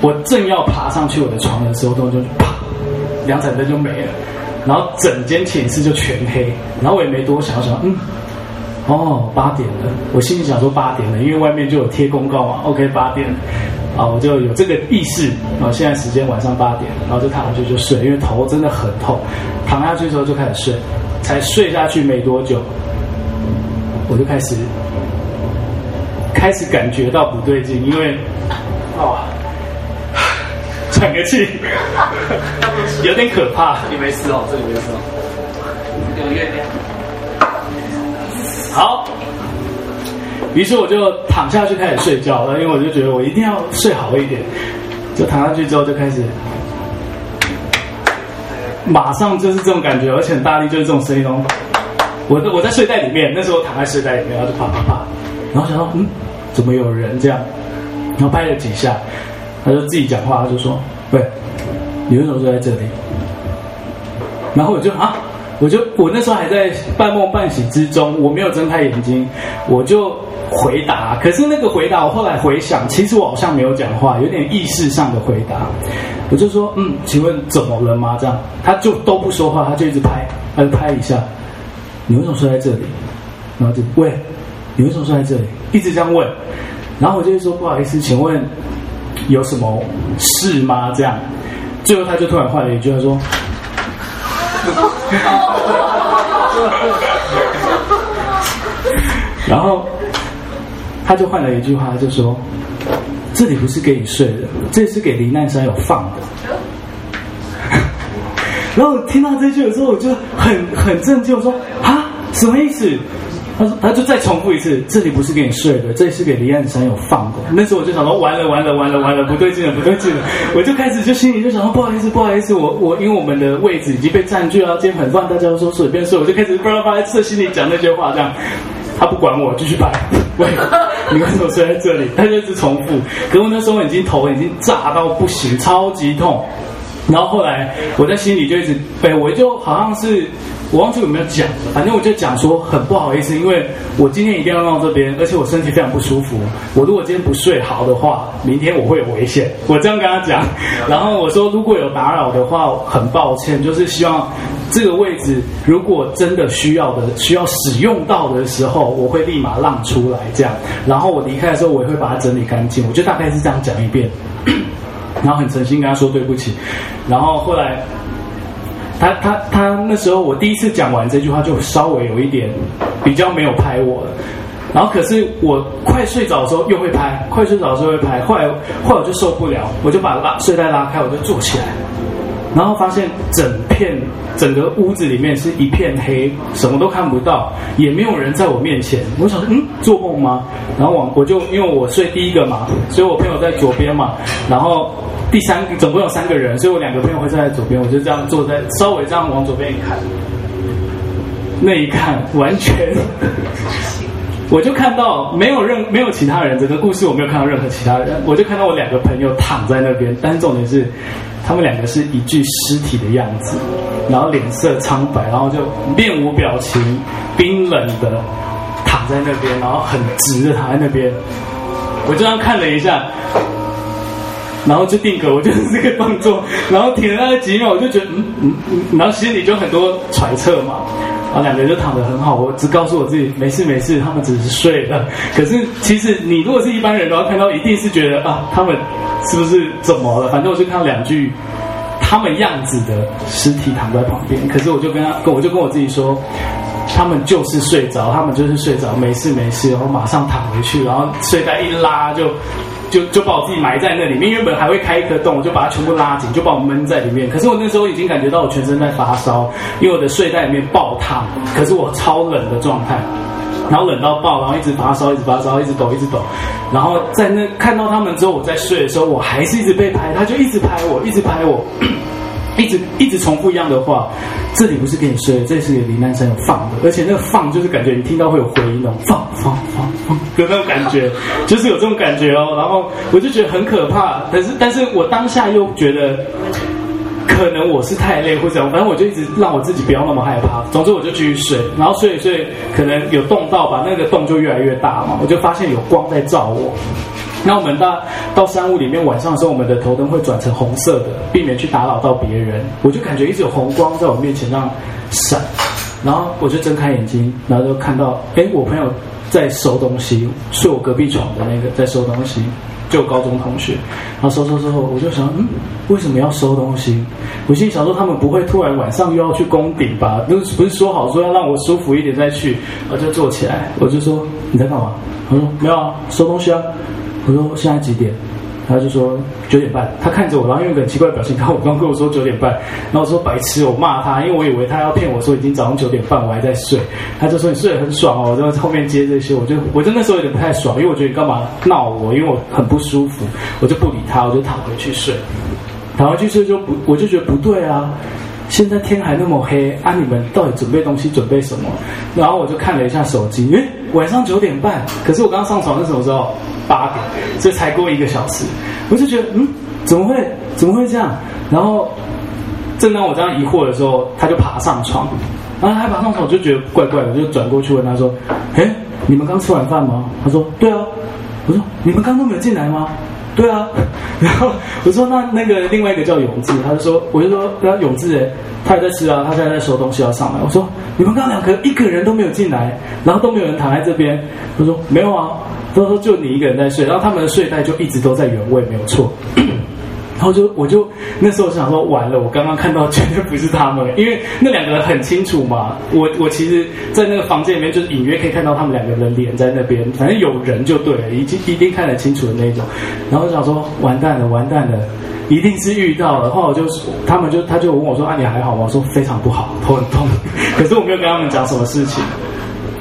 我正要爬上去我的床的时候，突然就啪，两盏灯就没了，然后整间寝室就全黑，然后我也没多想，我想嗯。哦，八点了，我心里想说八点了，因为外面就有贴公告嘛。OK，八点，啊，我就有这个意识。然后现在时间晚上八点，然后就躺下去就睡，因为头真的很痛。躺下去的时候就开始睡，才睡下去没多久，我就开始开始感觉到不对劲，因为哦，喘个气，<laughs> 有点可怕。你没事哦，这里没事哦，有月亮。好，于是我就躺下去开始睡觉了，因为我就觉得我一定要睡好一点。就躺下去之后就开始，马上就是这种感觉，而且很大力，就是这种声音哦。我我在睡袋里面，那时候躺在睡袋里面，然后就啪啪啪，然后想到嗯，怎么有人这样？然后拍了几下，他就自己讲话，他就说：“喂，你为什么睡在这里？”然后我就啊。我就我那时候还在半梦半醒之中，我没有睁开眼睛，我就回答。可是那个回答，我后来回想，其实我好像没有讲话，有点意识上的回答。我就说，嗯，请问怎么了吗？这样，他就都不说话，他就一直拍，他就拍一下。你为什么睡在这里？然后就喂，你为什么睡在这里？一直这样问。然后我就会说，不好意思，请问有什么事吗？这样，最后他就突然换了一句，他说。<laughs> 然后他就换了一句话，就说：“这里不是给你睡的，这是给罹难山友放的。” <laughs> 然后听到这句的时候，我就很很震惊，我说：“啊，什么意思？”他说：“他就再重复一次，这里不是给你睡的，这里是给罹难山有放的。”那时候我就想说：“完了，完了，完了，完了，不对劲了，不对劲了！”我就开始就心里就想说：“不好意思，不好意思，我我因为我们的位置已经被占据了，今天很乱，大家都说随便睡，我就开始不知道发在心里讲那些话，这样他不管我，继续拍。<laughs> 喂，你为什么睡在这里？他就一直重复。可我那时候已经头已经炸到不行，超级痛。然后后来我在心里就一直，哎，我就好像是。我忘记有没有讲，反正我就讲说很不好意思，因为我今天一定要到这边，而且我身体非常不舒服。我如果今天不睡好的话，明天我会有危险。我这样跟他讲，然后我说如果有打扰的话，很抱歉，就是希望这个位置如果真的需要的、需要使用到的时候，我会立马让出来这样。然后我离开的时候，我也会把它整理干净。我就大概是这样讲一遍，然后很诚心跟他说对不起。然后后来。他他他那时候我第一次讲完这句话就稍微有一点比较没有拍我了，然后可是我快睡着的时候又会拍，快睡着的时候会拍，后来后来我就受不了，我就把拉睡袋拉开，我就坐起来，然后发现整片整个屋子里面是一片黑，什么都看不到，也没有人在我面前，我想说嗯，做梦吗？然后往我就因为我睡第一个嘛，所以我朋友在左边嘛，然后。第三个总共有三个人，所以我两个朋友会站在左边，我就这样坐在稍微这样往左边一看，那一看完全，我就看到没有任没有其他人，整个故事我没有看到任何其他人，我就看到我两个朋友躺在那边，但重点是他们两个是一具尸体的样子，然后脸色苍白，然后就面无表情、冰冷的躺在那边，然后很直的躺在那边，我这样看了一下。然后就定格，我就是这个动作，然后停了那几秒，我就觉得嗯嗯嗯，然后心里就很多揣测嘛。然后两个人就躺得很好，我只告诉我自己没事没事，他们只是睡了。可是其实你如果是一般人的话，看到一定是觉得啊，他们是不是怎么了？反正我就看到两具他们样子的尸体躺在旁边。可是我就跟他，我就跟我自己说，他们就是睡着，他们就是睡着，没事没事，然后马上躺回去，然后睡袋一拉就。就就把我自己埋在那里面，原本还会开一个洞，我就把它全部拉紧，就把我闷在里面。可是我那时候已经感觉到我全身在发烧，因为我的睡袋里面爆烫，可是我超冷的状态，然后冷到爆，然后一直发烧，一直发烧，一直抖，一直抖。然后在那看到他们之后，我在睡的时候，我还是一直被拍，他就一直拍我，一直拍我。一直一直重复一样的话，这里不是给你睡的，这里是给罹难生有放的，而且那个放就是感觉你听到会有回音哦，放放放放的那种感觉，<laughs> 就是有这种感觉哦。然后我就觉得很可怕，但是但是我当下又觉得，可能我是太累或者反正我就一直让我自己不要那么害怕。总之我就继续睡，然后睡一睡，可能有动到吧，那个洞就越来越大嘛，我就发现有光在照我。那我们到到山屋里面，晚上的时候，我们的头灯会转成红色的，避免去打扰到别人。我就感觉一直有红光在我面前这样闪，然后我就睁开眼睛，然后就看到，哎，我朋友在收东西，睡我隔壁床的那个在收东西，就高中同学。然后收收收后，我就想，嗯，为什么要收东西？我心里想说，他们不会突然晚上又要去攻顶吧？不是不是说好说要让我舒服一点再去？我就坐起来，我就说你在干嘛？他说没有啊，收东西啊。我说现在几点？他就说九点半。他看着我，然后用一个很奇怪的表情看我，刚跟我说九点半。然后我说白痴，我骂他，因为我以为他要骗我说已经早上九点半，我还在睡。他就说你睡得很爽哦。我在后面接这些，我就我就那时候有点不太爽，因为我觉得你干嘛闹我？因为我很不舒服，我就不理他，我就躺回去睡。躺回去睡就不，我就觉得不对啊。现在天还那么黑啊！你们到底准备东西准备什么？然后我就看了一下手机，诶，晚上九点半。可是我刚上床是什么时候？八点，所以才过一个小时。我就觉得，嗯，怎么会？怎么会这样？然后正当我这样疑惑的时候，他就爬上床。然后他爬上床，我就觉得怪怪的，就转过去问他说：“诶，你们刚吃完饭吗？”他说：“对啊。”我说：“你们刚刚都没有进来吗？”对啊，<laughs> 然后我说那那个另外一个叫永志，他就说我就说那永志哎，他也在吃啊，他现在在收东西要上来。我说你们刚两个一个人都没有进来，然后都没有人躺在这边。他说没有啊，他说就你一个人在睡，然后他们的睡袋就一直都在原位，没有错。然后就我就那时候想说完了，我刚刚看到绝对不是他们，因为那两个人很清楚嘛。我我其实，在那个房间里面，就隐约可以看到他们两个人脸在那边，反正有人就对了，已经一定看得清楚的那种。然后我想说完蛋了，完蛋了，一定是遇到了。后来我就他们就他就问我说啊，你还好吗？我说非常不好，头很痛。<laughs> 可是我没有跟他们讲什么事情。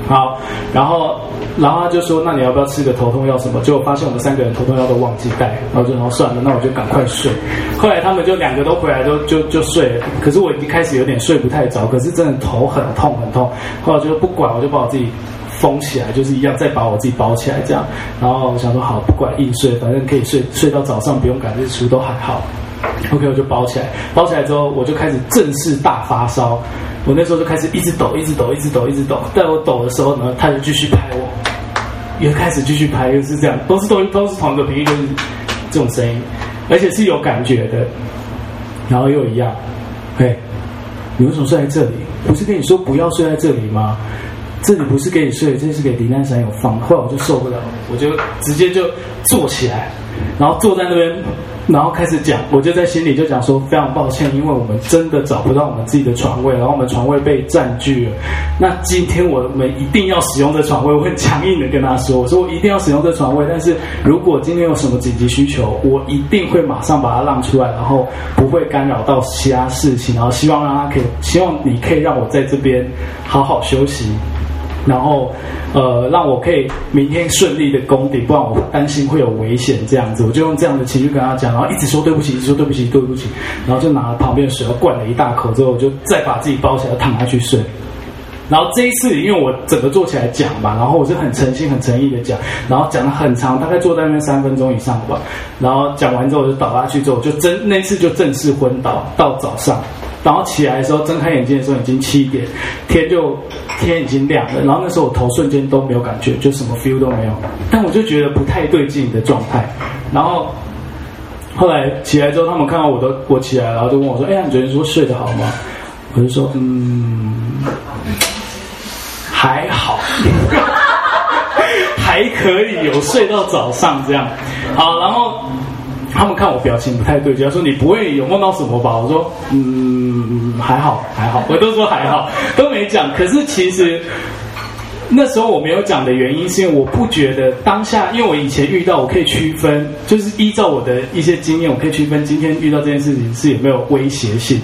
好，然后。然后他就说：“那你要不要吃个头痛药什么？”结果发现我们三个人头痛药都忘记带，然后就说：“算了，那我就赶快睡。”后来他们就两个都回来都，就就睡了。可是我已经开始有点睡不太着，可是真的头很痛很痛。后来就不管，我就把我自己封起来，就是一样再把我自己包起来这样。然后我想说：“好，不管硬睡，反正可以睡睡到早上，不用赶日出都还好。” OK，我就包起来。包起来之后，我就开始正式大发烧。我那时候就开始一直抖，一直抖，一直抖，一直抖。在我抖的时候呢，他就继续拍我。又开始继续拍，又是这样，都是都都是同一个频率，就是这种声音，而且是有感觉的，然后又一样，嘿，你为什么睡在这里？不是跟你说不要睡在这里吗？这里不是给你睡，这是给林丹山有放。后来我就受不了，我就直接就坐起来，然后坐在那边。然后开始讲，我就在心里就讲说，非常抱歉，因为我们真的找不到我们自己的床位，然后我们床位被占据了。那今天我们一定要使用这床位，我很强硬的跟他说，我说我一定要使用这床位，但是如果今天有什么紧急需求，我一定会马上把它让出来，然后不会干扰到其他事情，然后希望让他可以，希望你可以让我在这边好好休息。然后，呃，让我可以明天顺利的攻顶，不然我担心会有危险。这样子，我就用这样的情绪跟他讲，然后一直说对不起，一直说对不起，对不起。然后就拿了旁边的水，灌了一大口之后，我就再把自己包起来，躺下去睡。然后这一次，因为我整个坐起来讲嘛，然后我是很诚心、很诚意的讲，然后讲了很长，大概坐在那边三分钟以上吧。然后讲完之后，我就倒下去之后，就真那次就正式昏倒到早上。然后起来的时候，睁开眼睛的时候已经七点，天就天已经亮了。然后那时候我头瞬间都没有感觉，就什么 feel 都没有。但我就觉得不太对劲的状态。然后后来起来之后，他们看到我都我起来，然后就问我说：“哎，你昨天说睡得好吗？”我就说：“嗯，还好，<laughs> 还可以，有睡到早上这样。”好，然后他们看我表情不太对劲，说：“你不会有梦到什么吧？”我说：“嗯，还好，还好。”我都说还好，都没讲。可是其实。那时候我没有讲的原因，是因为我不觉得当下，因为我以前遇到，我可以区分，就是依照我的一些经验，我可以区分今天遇到这件事情是有没有威胁性。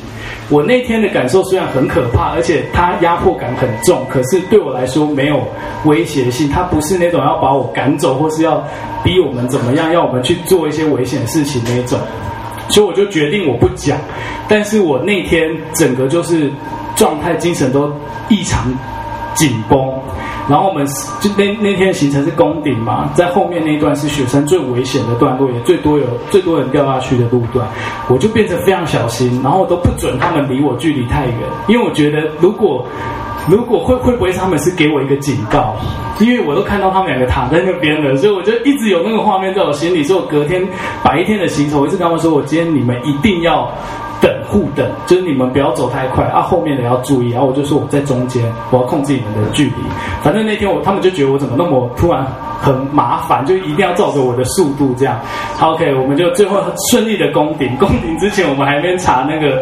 我那天的感受虽然很可怕，而且它压迫感很重，可是对我来说没有威胁性。它不是那种要把我赶走，或是要逼我们怎么样，要我们去做一些危险事情那种。所以我就决定我不讲。但是我那天整个就是状态、精神都异常紧绷。然后我们就那那天的行程是攻顶嘛，在后面那一段是雪山最危险的段落，也最多有最多人掉下去的路段，我就变成非常小心，然后我都不准他们离我距离太远，因为我觉得如果如果会会不会他们是给我一个警告，因为我都看到他们两个躺在那边了，所以我就一直有那个画面在我心里，所以我隔天白天的行程，我一直跟他们说，我今天你们一定要。等互等，就是你们不要走太快啊，后面的要注意。然后我就说我在中间，我要控制你们的距离。反正那天我他们就觉得我怎么那么突然很麻烦，就一定要照着我的速度这样。，OK，我们就最后顺利的攻顶。攻顶之前我们还没查那个。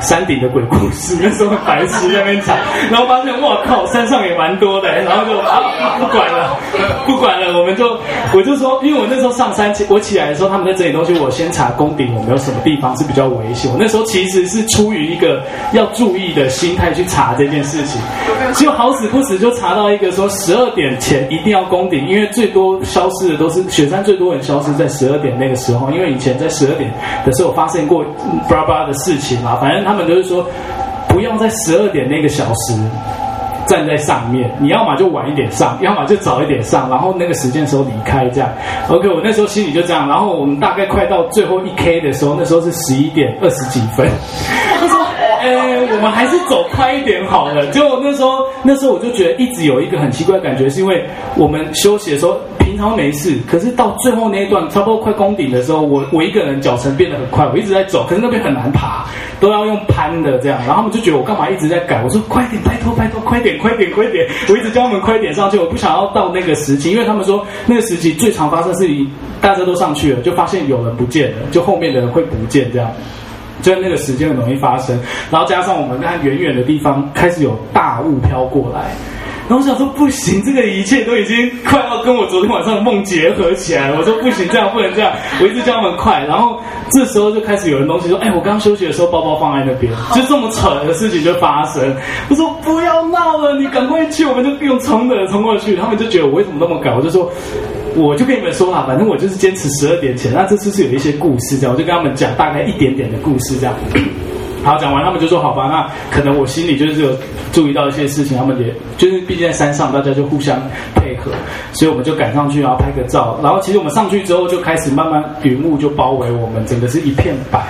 山顶的鬼故事，<laughs> 那时候白痴在那边讲，然后发现哇靠，山上也蛮多的，然后就啊不管了，不管了，我们就我就说，因为我那时候上山起，我起来的时候他们在整理东西，我先查攻顶有没有什么地方是比较危险。我那时候其实是出于一个要注意的心态去查这件事情，就好死不死就查到一个说十二点前一定要攻顶，因为最多消失的都是雪山最多人消失在十二点那个时候，因为以前在十二点的时候发生过巴拉巴拉的事情嘛，反正。他们都是说，不要在十二点那个小时站在上面，你要么就晚一点上，要么就早一点上，然后那个时间时候离开这样。OK，我那时候心里就这样。然后我们大概快到最后一 K 的时候，那时候是十一点二十几分。哎：“、我们还是走快一点好了。”就那时候，那时候我就觉得一直有一个很奇怪的感觉，是因为我们休息的时候。平常没事，可是到最后那一段，差不多快攻顶的时候，我我一个人脚程变得很快，我一直在走，可是那边很难爬，都要用攀的这样，然后他们就觉得我干嘛一直在改，我说快点，拜托拜托，快点快点快点，我一直叫他们快点上去，我不想要到那个时期，因为他们说那个时期最常发生是大家都上去了，就发现有人不见了，就后面的人会不见这样，就那个时间很容易发生，然后加上我们看远远的地方开始有大雾飘过来。然后我想说不行，这个一切都已经快要跟我昨天晚上的梦结合起来了。我说不行，这样不能这样。我一直叫他们快。然后这时候就开始有人东西说：“哎，我刚休息的时候包包放在那边。<laughs> ”就这么扯的事情就发生。我说不要闹了，你赶快去，我们就用冲的冲过去。他们就觉得我为什么那么赶？我就说，我就跟你们说啦，反正我就是坚持十二点前。那这次是有一些故事这样，我就跟他们讲大概一点点的故事这样。好，讲完他们就说好吧，那可能我心里就是有注意到一些事情，他们也就是毕竟在山上，大家就互相配合，所以我们就赶上去，然后拍个照。然后其实我们上去之后就开始慢慢云雾就包围我们，整个是一片白，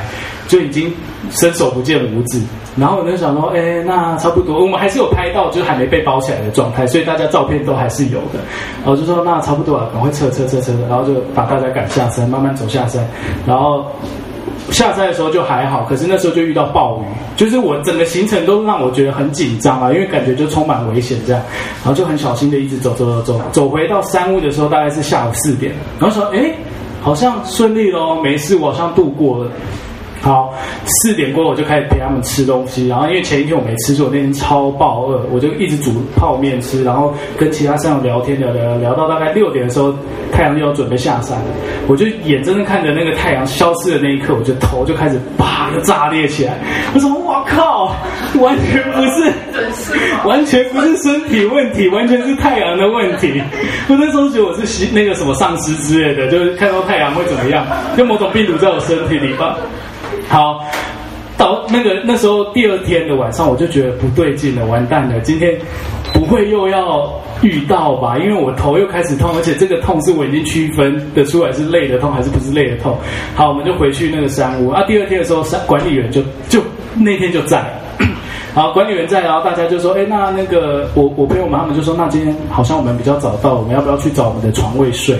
就已经伸手不见五指。然后我就想说，哎，那差不多，我们还是有拍到，就是还没被包起来的状态，所以大家照片都还是有的。然后就说那差不多了，赶快撤撤撤撤，然后就把大家赶下山，慢慢走下山，然后。下山的时候就还好，可是那时候就遇到暴雨，就是我整个行程都让我觉得很紧张啊，因为感觉就充满危险这样，然后就很小心的一直走走走走，走回到山屋的时候大概是下午四点，然后说哎，好像顺利咯，没事，我好像度过了。好，四点过后我就开始陪他们吃东西，然后因为前一天我没吃，所以我那天超爆饿，我就一直煮泡面吃，然后跟其他山友聊天聊聊聊，聊到大概六点的时候，太阳就要准备下山，我就眼睁睁看着那个太阳消失的那一刻，我就头就开始啪就炸裂起来，我说我靠，完全不是，<laughs> 完全不是身体问题，完全是太阳的问题，我那时候觉得我是那个什么丧尸之类的，就是看到太阳会怎么样，就某种病毒在我身体里吧。好，到那个那时候第二天的晚上，我就觉得不对劲了，完蛋了，今天不会又要遇到吧？因为我头又开始痛，而且这个痛是我已经区分得出来是累的痛还是不是累的痛。好，我们就回去那个山屋啊。第二天的时候，山管理员就就那天就在，好，管理员在，然后大家就说，哎，那那个我我朋友们他们就说，那今天好像我们比较早到，我们要不要去找我们的床位睡？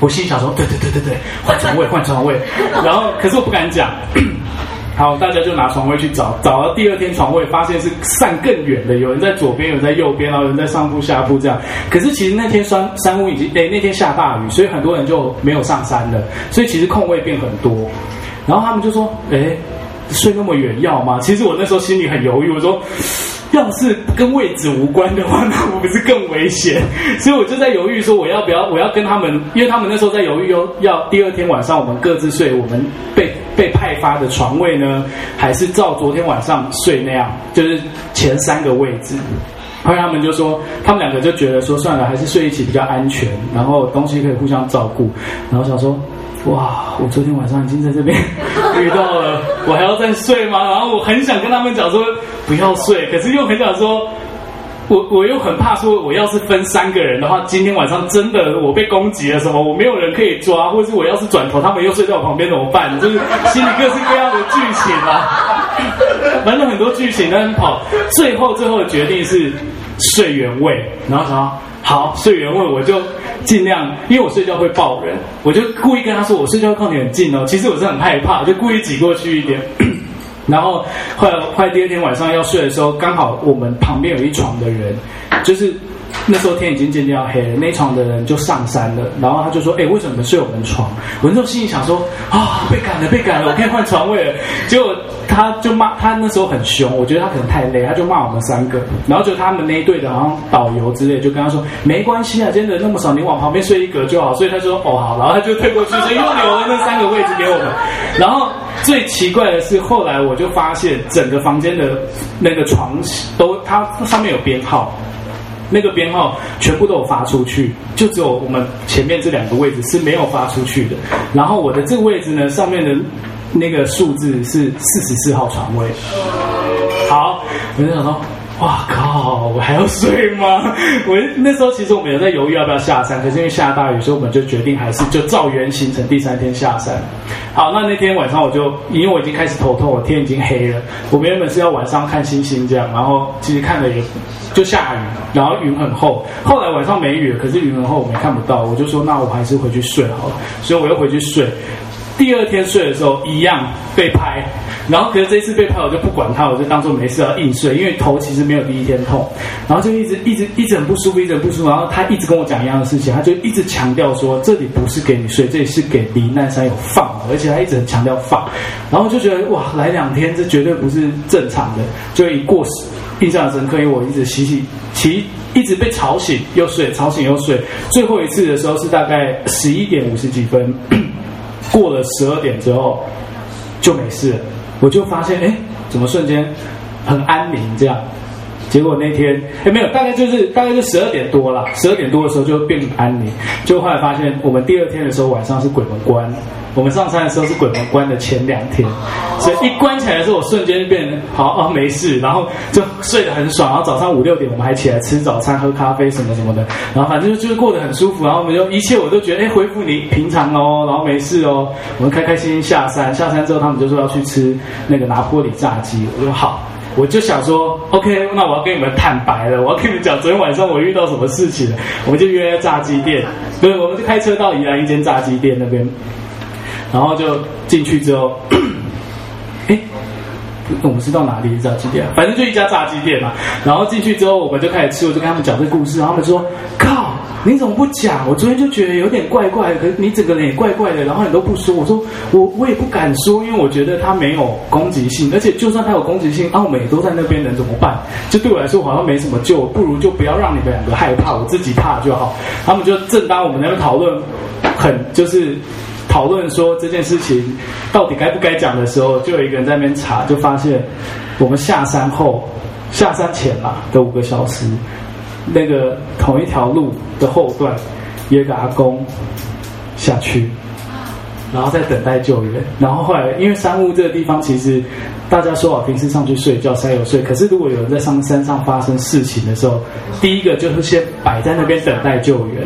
我心里想说，对对对对对，换床位换床位，<laughs> 然后可是我不敢讲。<clears throat> 好，大家就拿床位去找，找到第二天床位，发现是散更远的，有人在左边，有人在右边，然后有人在上铺下铺这样。可是其实那天山山屋已经，哎，那天下大雨，所以很多人就没有上山了，所以其实空位变很多。然后他们就说，哎，睡那么远要吗？其实我那时候心里很犹豫，我说。要是跟位置无关的话，那我不是更危险？所以我就在犹豫，说我要不要，我要跟他们，因为他们那时候在犹豫，要要第二天晚上我们各自睡我们被被派发的床位呢，还是照昨天晚上睡那样，就是前三个位置。后来他们就说，他们两个就觉得说，算了，还是睡一起比较安全，然后东西可以互相照顾，然后想说。哇！我昨天晚上已经在这边 <laughs> 遇到了，我还要再睡吗？然后我很想跟他们讲说不要睡，可是又很想说，我我又很怕说，我要是分三个人的话，今天晚上真的我被攻击了什么，我没有人可以抓，或者是我要是转头，他们又睡在我旁边怎么办？就是心里各式各样的剧情啊，<laughs> 反正很多剧情在跑，最后最后的决定是睡原位，然后想。好，睡原位我就尽量，因为我睡觉会抱人，我就故意跟他说，我睡觉靠你很近哦。其实我是很害怕，就故意挤过去一点。<coughs> 然后后来快第二天晚上要睡的时候，刚好我们旁边有一床的人，就是。那时候天已经渐渐要黑了，那床的人就上山了，然后他就说：“哎、欸，为什么睡我们床？”我那时候心里想说：“啊、被赶了，被赶了，我可以换床位了。”结果他就骂他那时候很凶，我觉得他可能太累，他就骂我们三个。然后就他们那一队的，好像导游之类，就跟他说：“没关系啊，今天人那么少，你往旁边睡一格就好。”所以他说：“哦，好。”然后他就退过去，所以又留了那三个位置给我们。然后最奇怪的是，后来我就发现整个房间的那个床都，它上面有编号。那个编号全部都有发出去，就只有我们前面这两个位置是没有发出去的。然后我的这个位置呢，上面的那个数字是四十四号床位。好，我就想说。哇靠！我还要睡吗？<laughs> 我那时候其实我们有在犹豫要不要下山，可是因为下大雨，所以我们就决定还是就照原行程第三天下山。好，那那天晚上我就因为我已经开始头痛，我天已经黑了。我们原本是要晚上看星星这样，然后其实看了也就下雨，然后云很厚。后来晚上没雨了，可是云很厚，我们看不到。我就说那我还是回去睡好了，所以我又回去睡。第二天睡的时候一样被拍，然后可是这一次被拍我就不管他，我就当做没事要硬睡，因为头其实没有第一天痛，然后就一直一直一直很不舒服，一直不舒服，然后他一直跟我讲一样的事情，他就一直强调说这里不是给你睡，这里是给罹难山有放，而且他一直很强调放，然后就觉得哇，来两天这绝对不是正常的，就一过时印象深刻，因为我一直洗洗洗，一直被吵醒又睡，吵醒又睡，最后一次的时候是大概十一点五十几分。过了十二点之后就没事了，我就发现哎，怎么瞬间很安宁这样？结果那天哎没有，大概就是大概就十二点多了，十二点多的时候就变很安宁。就后来发现，我们第二天的时候晚上是鬼门关，我们上山的时候是鬼门关的前两天，所以一关起来的时候，我瞬间就变好啊没事，然后就睡得很爽。然后早上五六点我们还起来吃早餐、喝咖啡什么什么的，然后反正就是过得很舒服。然后我们就一切我都觉得哎恢复你平常哦，然后没事哦，我们开开心心下山。下山之后他们就说要去吃那个拿坡里炸鸡，我说好。我就想说，OK，那我要跟你们坦白了，我要跟你们讲昨天晚上我遇到什么事情了。我们就约在炸鸡店，对，我们就开车到宜兰一间炸鸡店那边，然后就进去之后，我们是到哪里炸鸡店？反正就一家炸鸡店嘛。然后进去之后，我们就开始吃，我就跟他们讲这故事，然后他们说，靠。你怎么不讲？我昨天就觉得有点怪怪的，可是你整个人也怪怪的，然后你都不说。我说我我也不敢说，因为我觉得他没有攻击性，而且就算他有攻击性，奥美都在那边，能怎么办？就对我来说好像没什么救，不如就不要让你们两个害怕，我自己怕就好。他们就正当我们在那边讨论，很就是讨论说这件事情到底该不该讲的时候，就有一个人在那边查，就发现我们下山后下山前嘛的五个小时。那个同一条路的后段，有一个阿公下去，然后在等待救援。然后后来，因为山屋这个地方，其实大家说好平时上去睡觉，山有睡。可是如果有人在上山上发生事情的时候，第一个就是先摆在那边等待救援。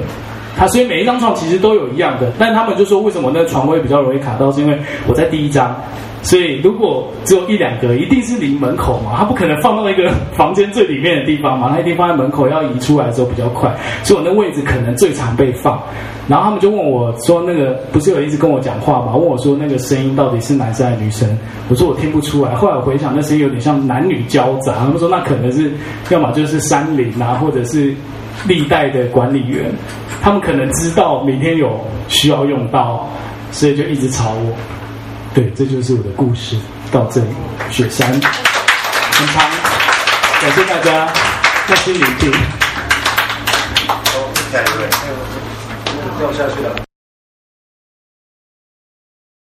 他所以每一张床其实都有一样的，但他们就说为什么那个床位比较容易卡到，是因为我在第一张。所以如果只有一两个，一定是离门口嘛，他不可能放到一个 <laughs> 房间最里面的地方嘛，他一定放在门口，要移出来的时候比较快，所以我那位置可能最常被放。然后他们就问我说：“那个不是有一直跟我讲话吗？问我说那个声音到底是男生还是女生？”我说我听不出来。后来我回想，那声音有点像男女交杂。他们说那可能是要么就是山林啊，或者是历代的管理员，他们可能知道明天有需要用到，所以就一直吵我。对，这就是我的故事，到这里。雪山，很长，感谢大家耐心聆听。好，下一位，掉下去了。